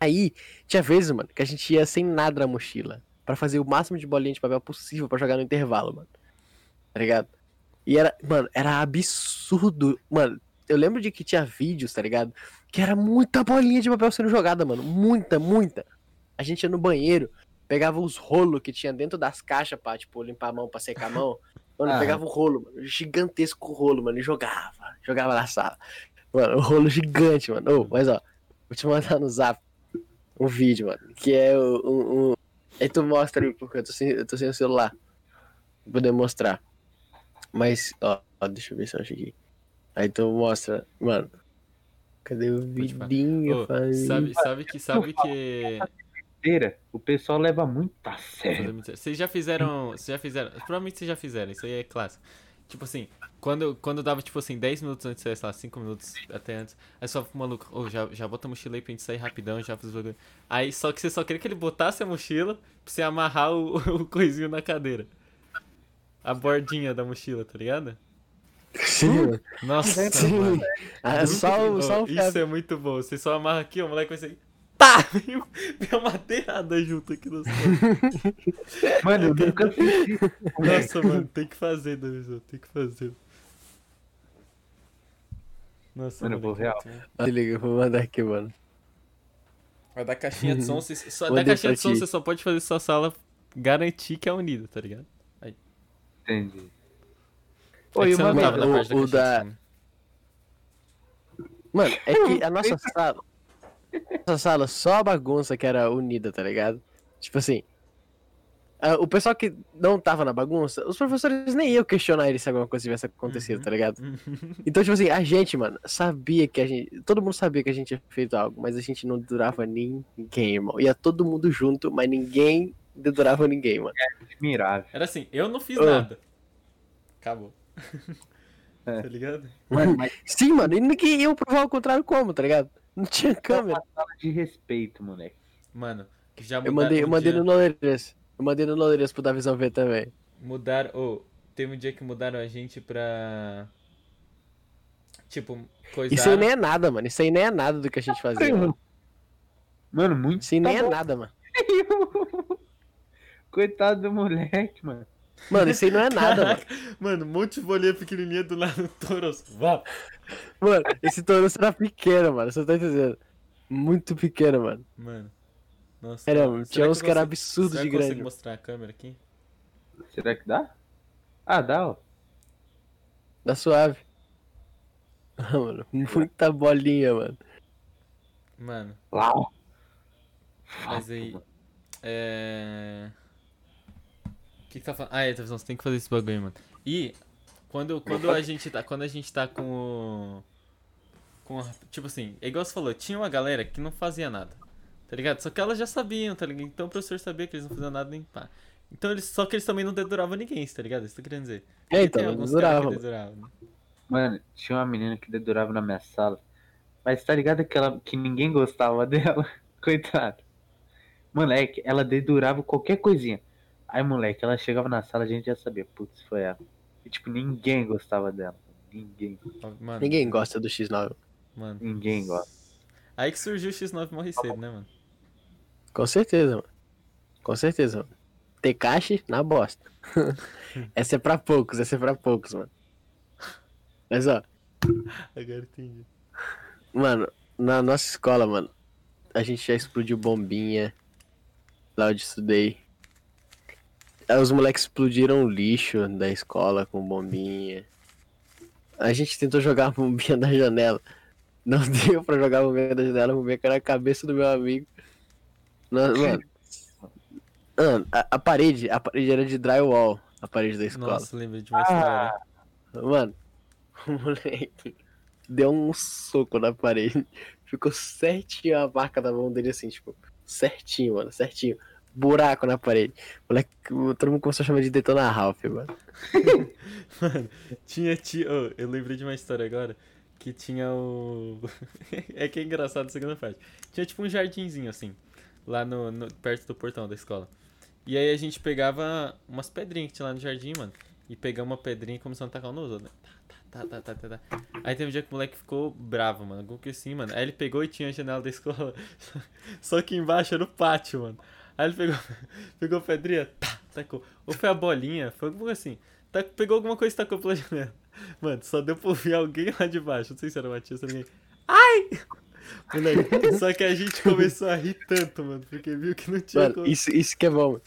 Aí, tinha vezes, mano, que a gente ia sem nada na mochila. Pra fazer o máximo de bolinha de papel possível pra jogar no intervalo, mano. Tá ligado? E era, mano, era absurdo. Mano, eu lembro de que tinha vídeos, tá ligado? Que era muita bolinha de papel sendo jogada, mano. Muita, muita. A gente ia no banheiro, pegava os rolos que tinha dentro das caixas pra, tipo, limpar a mão, pra secar a mão. Mano, Ah. pegava o rolo, mano, gigantesco rolo, mano, e jogava. Jogava na sala. Mano, o rolo gigante, mano. Ô, mas ó, vou te mandar no zap um vídeo, mano, que é o- um. um... Aí tu mostra aí, porque eu tô sem, eu tô sem o celular. Pra poder mostrar. Mas, ó, ó, deixa eu ver se eu acho aqui. Aí tu mostra, mano. Cadê o vidinho? Ô, sabe, sabe que. Sabe que. o pessoal leva muito a sério. Vocês já fizeram. Vocês já fizeram. Provavelmente vocês já fizeram, isso aí é clássico. Tipo assim, quando, quando dava, tipo assim, 10 minutos antes, sei lá, 5 minutos até antes, aí só o maluco, ô, já, já bota a mochila aí pra gente sair rapidão, já fiz o bagulho. Aí só que você só queria que ele botasse a mochila pra você amarrar o, o coisinho na cadeira. A bordinha da mochila, tá ligado? Sim, mano. Nossa, Sim. mano. Ah, Muito só, o- só o Isso é muito bom. Você só amarra aqui, o moleque vai sair. Tá! Deu uma madeirada junto aqui no Mano, eu nunca. Nossa, mano, tem que fazer, Davizão, tem que fazer. Nossa, Mano, eu vou moleque, real. Se liga, eu vou mandar aqui, mano. Vai dar caixinha de som, você, só, da caixinha de som você só pode fazer sua sala garantir que é unida, tá ligado? Entendi. É Oi, não uma vez, o- da o da- som. né? Mano, é que a nossa sala. Nossa sala só a bagunça que era unida, tá ligado? Tipo assim. ah, o pessoal que não tava na bagunça, os professores nem iam questionar eles se alguma coisa tivesse acontecido, Uhum. tá ligado? Então, tipo assim, a gente, mano, sabia que a gente. Todo mundo sabia que a gente tinha feito algo, mas a gente não durava ninguém, irmão. Ia todo mundo junto, mas ninguém dedurava ninguém, mano. admirável. Era assim, eu não fiz Ah. nada. Acabou. É. Tá ligado? Mano, mas Sim, mano, e ninguém ia provar o contrário como, tá ligado? Não tinha é câmera. uma sala de respeito, moleque. Mano, que já Eu mandei, eu mandei dia- no Noleiras. Eu mandei no Noleiras pro Davizão ver também. Mudar, ô, teve um dia que mudaram a gente pra. Tipo, coisa. Isso aí nem é nada, mano. Isso aí nem é nada do que a gente fazia. mano. Mano, muito Isso aí nem tá é bom. nada, mano. Coitado do moleque, mano. Mano, isso aí não é nada, mano. Caraca, mano, um monte de bolinha pequenininha do lado do Toros. Mano, esse Taurus era pequeno, mano. Você tá entendendo? Muito pequeno, mano. Mano. Nossa. Era, mano. Tinha uns que você- era absurdo será de que eu consigo grande. mostrar a câmera aqui? Será que dá? Ah, dá, ó. Da suave. Ah, mano, muita bolinha, mano. Mano, Lá, ó. mas aí. É. O que, que tá falando? Ah, é, tá você tem que fazer esse bagulho mano. E quando, quando a gente tá. Quando a gente tá com o. Com a- tipo assim, é igual você falou, tinha uma galera que não fazia nada. Tá ligado? Só que elas já sabiam, tá ligado? Então o professor sabia que eles não faziam nada nem pá. Então eles. Só que eles também não deduravam ninguém, tá ligado? Isso que eu tô querendo dizer. É, então, tem não alguns caras durava, que mano. deduravam. né? Mano, tinha uma menina que dedurava na minha sala. Mas tá ligado aquela que ninguém gostava dela? Coitado. Moleque, ela dedurava qualquer coisinha. Aí, moleque, ela chegava na sala, a gente já sabia, putz, foi ela. E, tipo, ninguém gostava dela. Ninguém. Mano, Ninguém gosta do X9. Mano. Ninguém gosta. Aí que surgiu o X9 morre cedo, né, mano? Com certeza, mano. Com certeza, mano. Tekashi na bosta. essa é pra poucos, essa é pra poucos, mano. Mas ó, Agora entendi. mano, na nossa escola, mano, a gente já explodiu bombinha. Lá onde estudei. Os moleques explodiram o lixo da escola com bombinha. A gente tentou jogar a bombinha da janela. Não deu pra jogar a bombinha da janela, a bombinha caiu na cabeça do meu amigo. Mano. Mano, a, a parede, a parede era de drywall, a parede da escola. Nossa, lembrei de uma história. Mano, o moleque deu um soco na parede. Ficou certinho a marca da mão dele assim, tipo, certinho, mano, certinho. Buraco na parede. Moleque, todo mundo começou a chamar de Detona Ralph, mano. Mano, tinha tio. oh, eu lembrei de uma história agora. Que tinha o. é que é engraçado a segunda parte. Tinha tipo um jardinzinho assim. Lá no, no- perto do portão da escola. E aí a gente pegava umas pedrinhas que tinha lá no jardim, mano. E pegamos uma pedrinha e começamos a tacar um nos outros, né? Tá, tá, tá, tá, tá, tá. Aí teve um dia que o moleque ficou bravo, mano. Como que assim, mano? Aí ele pegou e tinha a janela da escola. Só que embaixo era o pátio, mano. Aí ele pegou, pegou a pedrinha, tá, tacou. Ou foi a bolinha, foi algo assim. Tá, pegou alguma coisa e tacou pela janela. Mano, só deu pra ouvir alguém lá de baixo. Não sei se era o Matias ou ninguém. Ai! Moleque, só que a gente começou a rir tanto, mano, porque viu que não tinha Mano, como. isso, isso que é bom.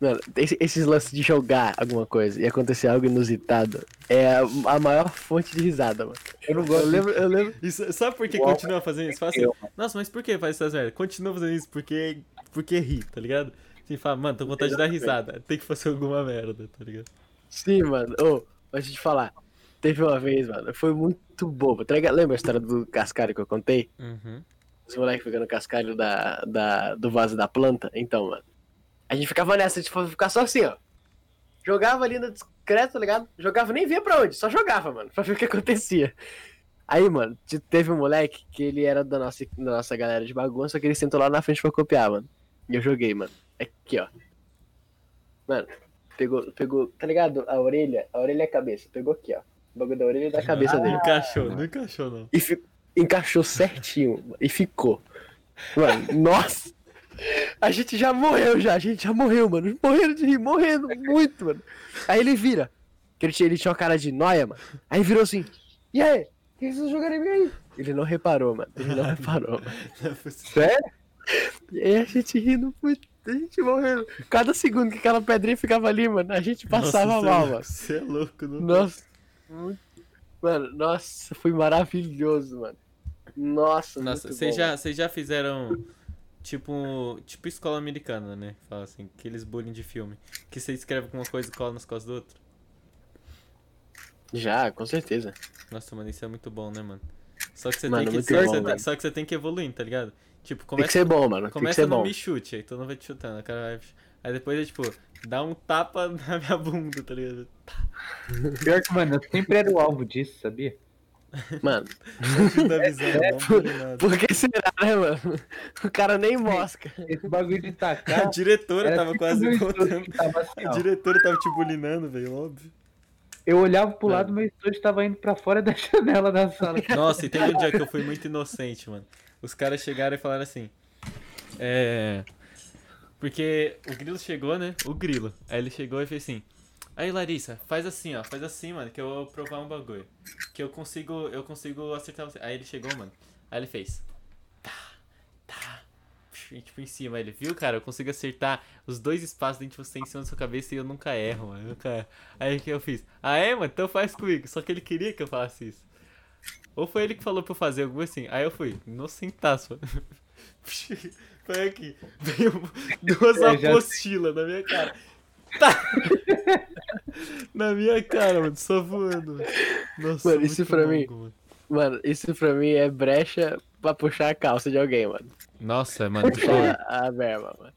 Mano, esse- esses lances de jogar alguma coisa e acontecer algo inusitado é a, a maior fonte de risada, mano. Eu não Eu gosto lembro, eu lembro. Isso, sabe por que Uau. continua fazendo isso? Fala assim, Eu, nossa, mas por que faz essas merdas? Continua fazendo isso porque, porque ri, tá ligado? Assim, fala, mano, tô com vontade de dar risada. Tem que fazer alguma merda, tá ligado? Sim, mano. Ô, deixa eu te falar. Teve uma vez, mano, foi muito bobo. Tá ligado? Lembra a história do cascalho que eu contei? Uhum. Os moleques pegando o cascalho da, da, do vaso da planta? Então, mano. A gente ficava nessa, tipo, ficar só assim, ó. Jogava ali no discreto, tá ligado? Jogava, nem via pra onde, só jogava, mano, pra ver o que acontecia. Aí, mano, te- teve um moleque que ele era da nossa, da nossa galera de bagunça, que ele sentou lá na frente pra copiar, mano. E eu joguei, mano. Aqui, ó. Mano, pegou, pegou, tá ligado? A orelha, a orelha e a cabeça. Pegou aqui, ó. O bagulho da orelha e da cabeça dele. Encaixou, não encaixou, não. E fi- encaixou certinho. E ficou. Mano, nossa! A gente já morreu já, a gente já morreu, mano. Morrendo de rir, morrendo muito, mano. Aí ele vira. Que ele tinha, ele tinha uma cara de noia, mano. Aí virou assim. E aí? O que vocês jogaram em mim aí? Ele não reparou, mano. Ele não reparou, mano. Sério? E aí a gente rindo muito. A gente morrendo. Cada segundo que aquela pedrinha ficava ali, mano, a gente passava Nossa, mal, você é mano. louco, Você é louco, não Nossa. muito- Mano, nossa, foi maravilhoso, mano. Nossa, Nossa, muito vocês bom, já, já fizeram tipo, tipo escola americana, né? Fala assim, aqueles bullying de filme. Que você escreve com uma coisa e cola nas costas do outro. Já, com certeza. Nossa, mano, isso é muito bom, né, mano? Só que você Mano, tem que. Só que, bom, você, mano. só que você tem que evoluir, tá ligado? Tipo, Tem começa, que ser bom, mano. Tem que começa ser no bom. me chute, aí todo mundo vai te chutando. o cara vai- Aí depois é tipo, dá um tapa na minha bunda, tá ligado? Pior que, mano, eu sempre era o alvo disso, sabia? Mano, da visão, não bullying nada. por que será, né, mano? O cara nem mosca. Esse bagulho de A tacar. diretora era tava tipo quase contando. tava assim, A diretora tava te bulinando, velho, óbvio. Eu olhava pro Mano. lado, meu estojo tava indo pra fora da janela da sala. Nossa, e teve um dia que eu fui muito inocente, mano. Os caras chegaram e falaram assim. É. Porque o Grilo chegou, né? O Grilo. Aí ele chegou e fez assim. Aí, Larissa, faz assim, ó. Faz assim, mano, que eu vou provar um bagulho. Que eu consigo. Eu consigo acertar você. Aí ele chegou, mano. Aí ele fez. Tá, tá. Tipo, em cima. Ele, viu, cara? Eu consigo acertar os dois espaços dentro de você em cima da sua cabeça e eu nunca erro, mano. eu Nunca erro. Aí que eu fiz? Ah, é, mano? Então faz comigo. Só que ele queria que eu falasse isso. Ou foi ele que falou pra eu fazer alguma assim. Aí eu fui, inocentaço. Foi aqui. Veio duas já- apostilas na minha cara. Tá. Na minha cara, mano, só voando. Nossa, Mano, isso pra mim- mano. Mano, isso pra mim é brecha pra puxar a calça de alguém, mano. Nossa, mano. Puxar a verba, mano.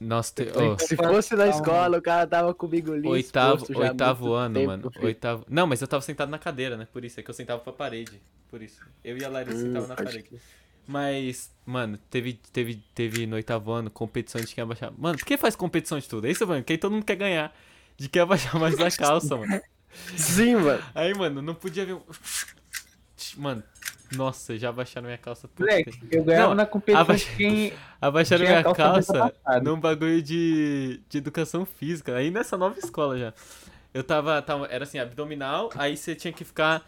Nossa, te... ô, Se fosse na escola, o cara tava comigo ali. oitavo, oitavo muito ano, tempo, mano. filho. Oitavo. Não, mas eu tava sentado na cadeira, né? Por isso, é que eu sentava pra parede. Por isso. Eu e a Larissa Hum, sentavam na parede. crer. Mas, mano, teve, teve, teve no oitavo ano competição de quem abaixar. Mano, por que faz competição de tudo? É isso, mano, porque aí todo mundo quer ganhar. De quem abaixar mais a calça, mano. Sim, mano. Aí, mano, não podia ver. Mano, nossa, já abaixaram minha calça. Moleque, eu ganhava Não, na competição abaixa- quem. Abaixaram minha calça calça num bagulho de, de educação física. Aí nessa nova escola já. Eu tava, tava. Era assim, abdominal, aí você tinha que ficar.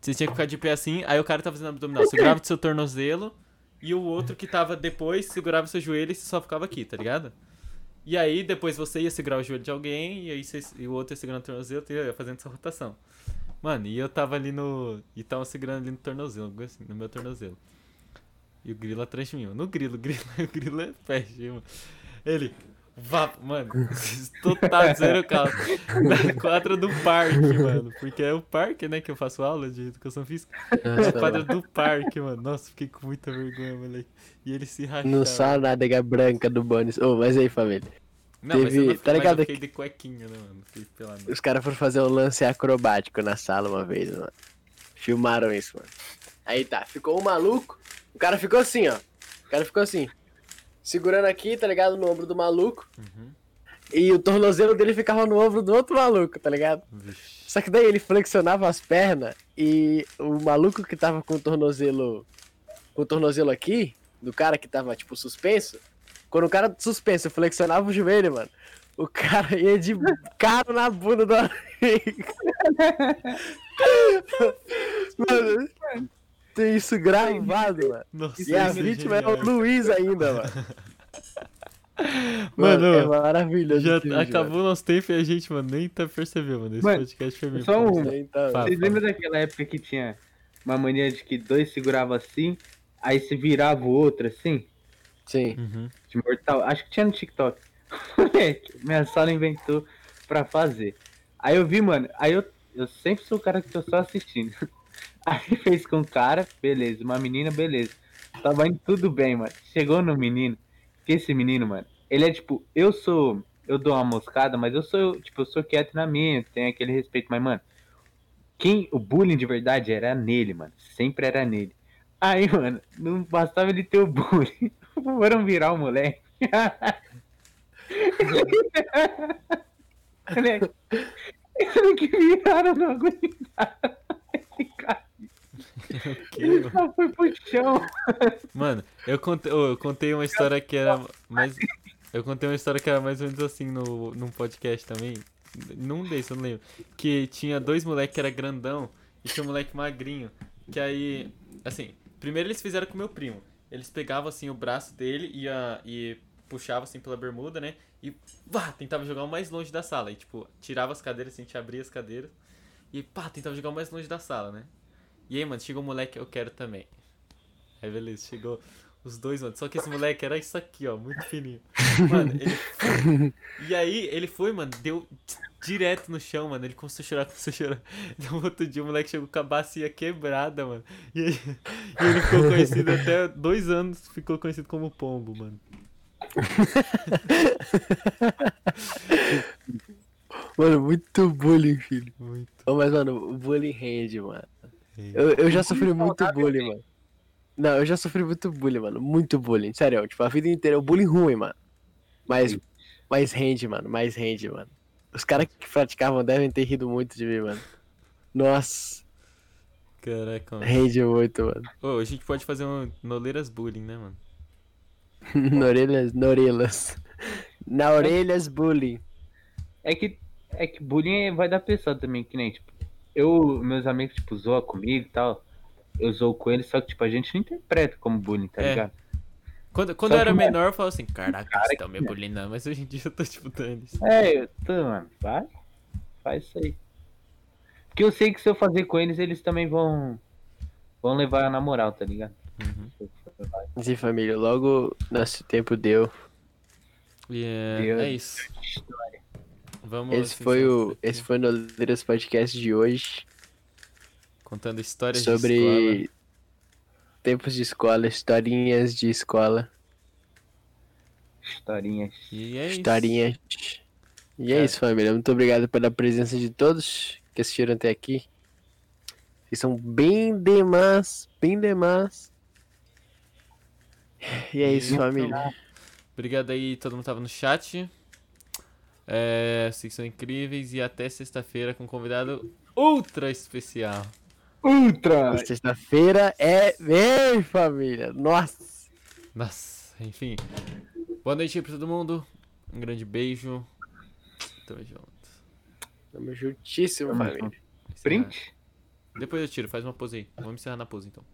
Você tinha que ficar de pé assim, aí o cara tava fazendo abdominal. Segurava o seu tornozelo e o outro que tava depois segurava o seu joelho e você só ficava aqui, tá ligado? E aí depois você ia segurar o joelho de alguém e aí você, e o outro ia segurando o tornozelo e ia fazendo essa rotação. Mano, e eu tava ali no. E tava segurando ali no tornozelo, assim, no meu tornozelo. E o grilo atrás de mim, mano. No grilo, grilo, o grilo é peste, mano. Ele. Vá, mano, total zero calça. Na quadra do parque, mano. Porque é o parque, né, que eu faço aula de educação física. Nossa, a quadra mano. do parque, mano. Nossa, fiquei com muita vergonha, moleque. E ele se rachava. Não só a nádega branca do Bonis. Ô, mas aí, família. Não, mas eu, teve- tá mas eu ligado fiquei de cuequinha, né, mano? Os caras foram fazer um lance acrobático na sala uma vez, mano. Filmaram isso, mano. Aí tá, ficou um maluco. O cara ficou assim, ó. O cara ficou assim. Segurando aqui, tá ligado? No ombro do maluco. Uhum. E o tornozelo dele ficava no ombro do outro maluco, tá ligado? Vixe. Só que daí ele flexionava as pernas e o maluco que tava com o tornozelo. Com o tornozelo aqui, do cara que tava, tipo, suspenso. Quando o cara suspenso flexionava o joelho, mano, o cara ia de cara na bunda do amigo. mano, tem isso gravado, mano. Nossa, E a é vítima é o. Luiz ainda, mano. Mano, é maravilhoso. Já vídeo, acabou o nosso tempo e a gente, mano, nem tá percebendo, mano. Esse Mano, podcast foi meio só um- mano. Então, Fala. Vocês lembram daquela época que tinha uma mania de que dois seguravam assim, aí se virava o outro assim? Sim. Uhum. De mortal. Acho que tinha no TikTok. Moleque, minha sala inventou pra fazer. Aí eu vi, mano. Aí eu, eu sempre sou o cara que tô só assistindo. Aí fez com o cara, beleza. Uma menina, beleza. Tava indo tudo bem, mano. Chegou no menino. Que esse menino, mano, ele é tipo, eu sou. Eu dou uma moscada, mas eu sou, tipo, eu sou quieto na minha, tenho aquele respeito, mas, mano, quem o bullying de verdade era nele, mano. Sempre era nele. Aí, mano, não bastava ele ter o bullying. Foram virar o moleque. Moleque, que viraram, não aguentaram. Ele só foi pro chão. Mano, eu contei, eu contei uma história que era mais. Eu contei uma história que era mais ou menos assim no, num podcast também. Num desses, eu não lembro. Que tinha dois moleques que era grandão e tinha um moleque magrinho. Que aí. Assim, primeiro eles fizeram com meu primo. Eles pegavam assim o braço dele e, a, e puxavam assim pela bermuda, né? E vá, tentava jogar o mais longe da sala. E tipo, tirava as cadeiras, assim, a gente abria as cadeiras. E pá, tentava jogar o mais longe da sala, né? E aí, mano, chegou um moleque, eu quero também. Aí beleza, chegou os dois, mano. Só que esse moleque era isso aqui, ó, muito fininho. Mano, ele. E aí, ele foi, mano, deu direto no chão, mano. Ele começou a chorar, começou a chorar. No outro dia, o moleque chegou com a bacia quebrada, mano. E, aí, e ele ficou conhecido até dois anos, ficou conhecido como Pombo, mano. Mano, muito bullying, filho. Muito. Ô, mas, mano, o bullying rende, mano. Eu, eu já sofri muito bullying, mano. Não, eu já sofri muito bullying, mano. Muito bullying. Sério, tipo, a vida inteira. O bullying ruim, mano. Mas, mas rende, mano. Mais rende, mano. Os caras que praticavam devem ter rido muito de mim, mano. Nossa, Caraca, mano. rende muito, mano. Ô, a gente pode fazer um Noleiras Bullying, né, mano? Norelhas, norelas. Na orelhas, bullying. É que, é que bullying vai da pessoa também, que nem, tipo, eu, meus amigos, tipo, zoam comigo e tal. Eu zoo com eles, só que, tipo, a gente não interpreta como bullying, tá É. ligado? Quando, quando eu era mano, menor, eu falava assim, caraca, cara vocês estão me bullyingando, mas hoje em dia eu tô tipo dando isso. É, eu tô, mano, vai, faz isso aí. Porque eu sei que se eu fazer com eles, eles também vão, vão levar na moral, tá ligado? Uhum. Sim, família. Logo, nosso tempo deu. E é, Deus. é isso. Vamos Esse foi o, esse foi o Noleiras Podcast de hoje. contando histórias de escola. Sobre tempos de escola, historinhas de escola, Historinhas. E é isso. historinhas. E é Cara. isso, família. Muito obrigado pela presença de todos que assistiram até aqui. Vocês são bem demais, bem demais. E é isso, família. Obrigado aí, todo mundo tava no chat. É, vocês são incríveis e até sexta-feira com um convidado ultra especial. Ultra! Sexta-feira é. Vem, família! Nossa! Nossa, enfim. Boa noite aí pra todo mundo. Um grande beijo. Tamo junto. Tamo juntíssimo, família. Print? Depois eu tiro, faz uma pose aí. Vamos encerrar na pose então.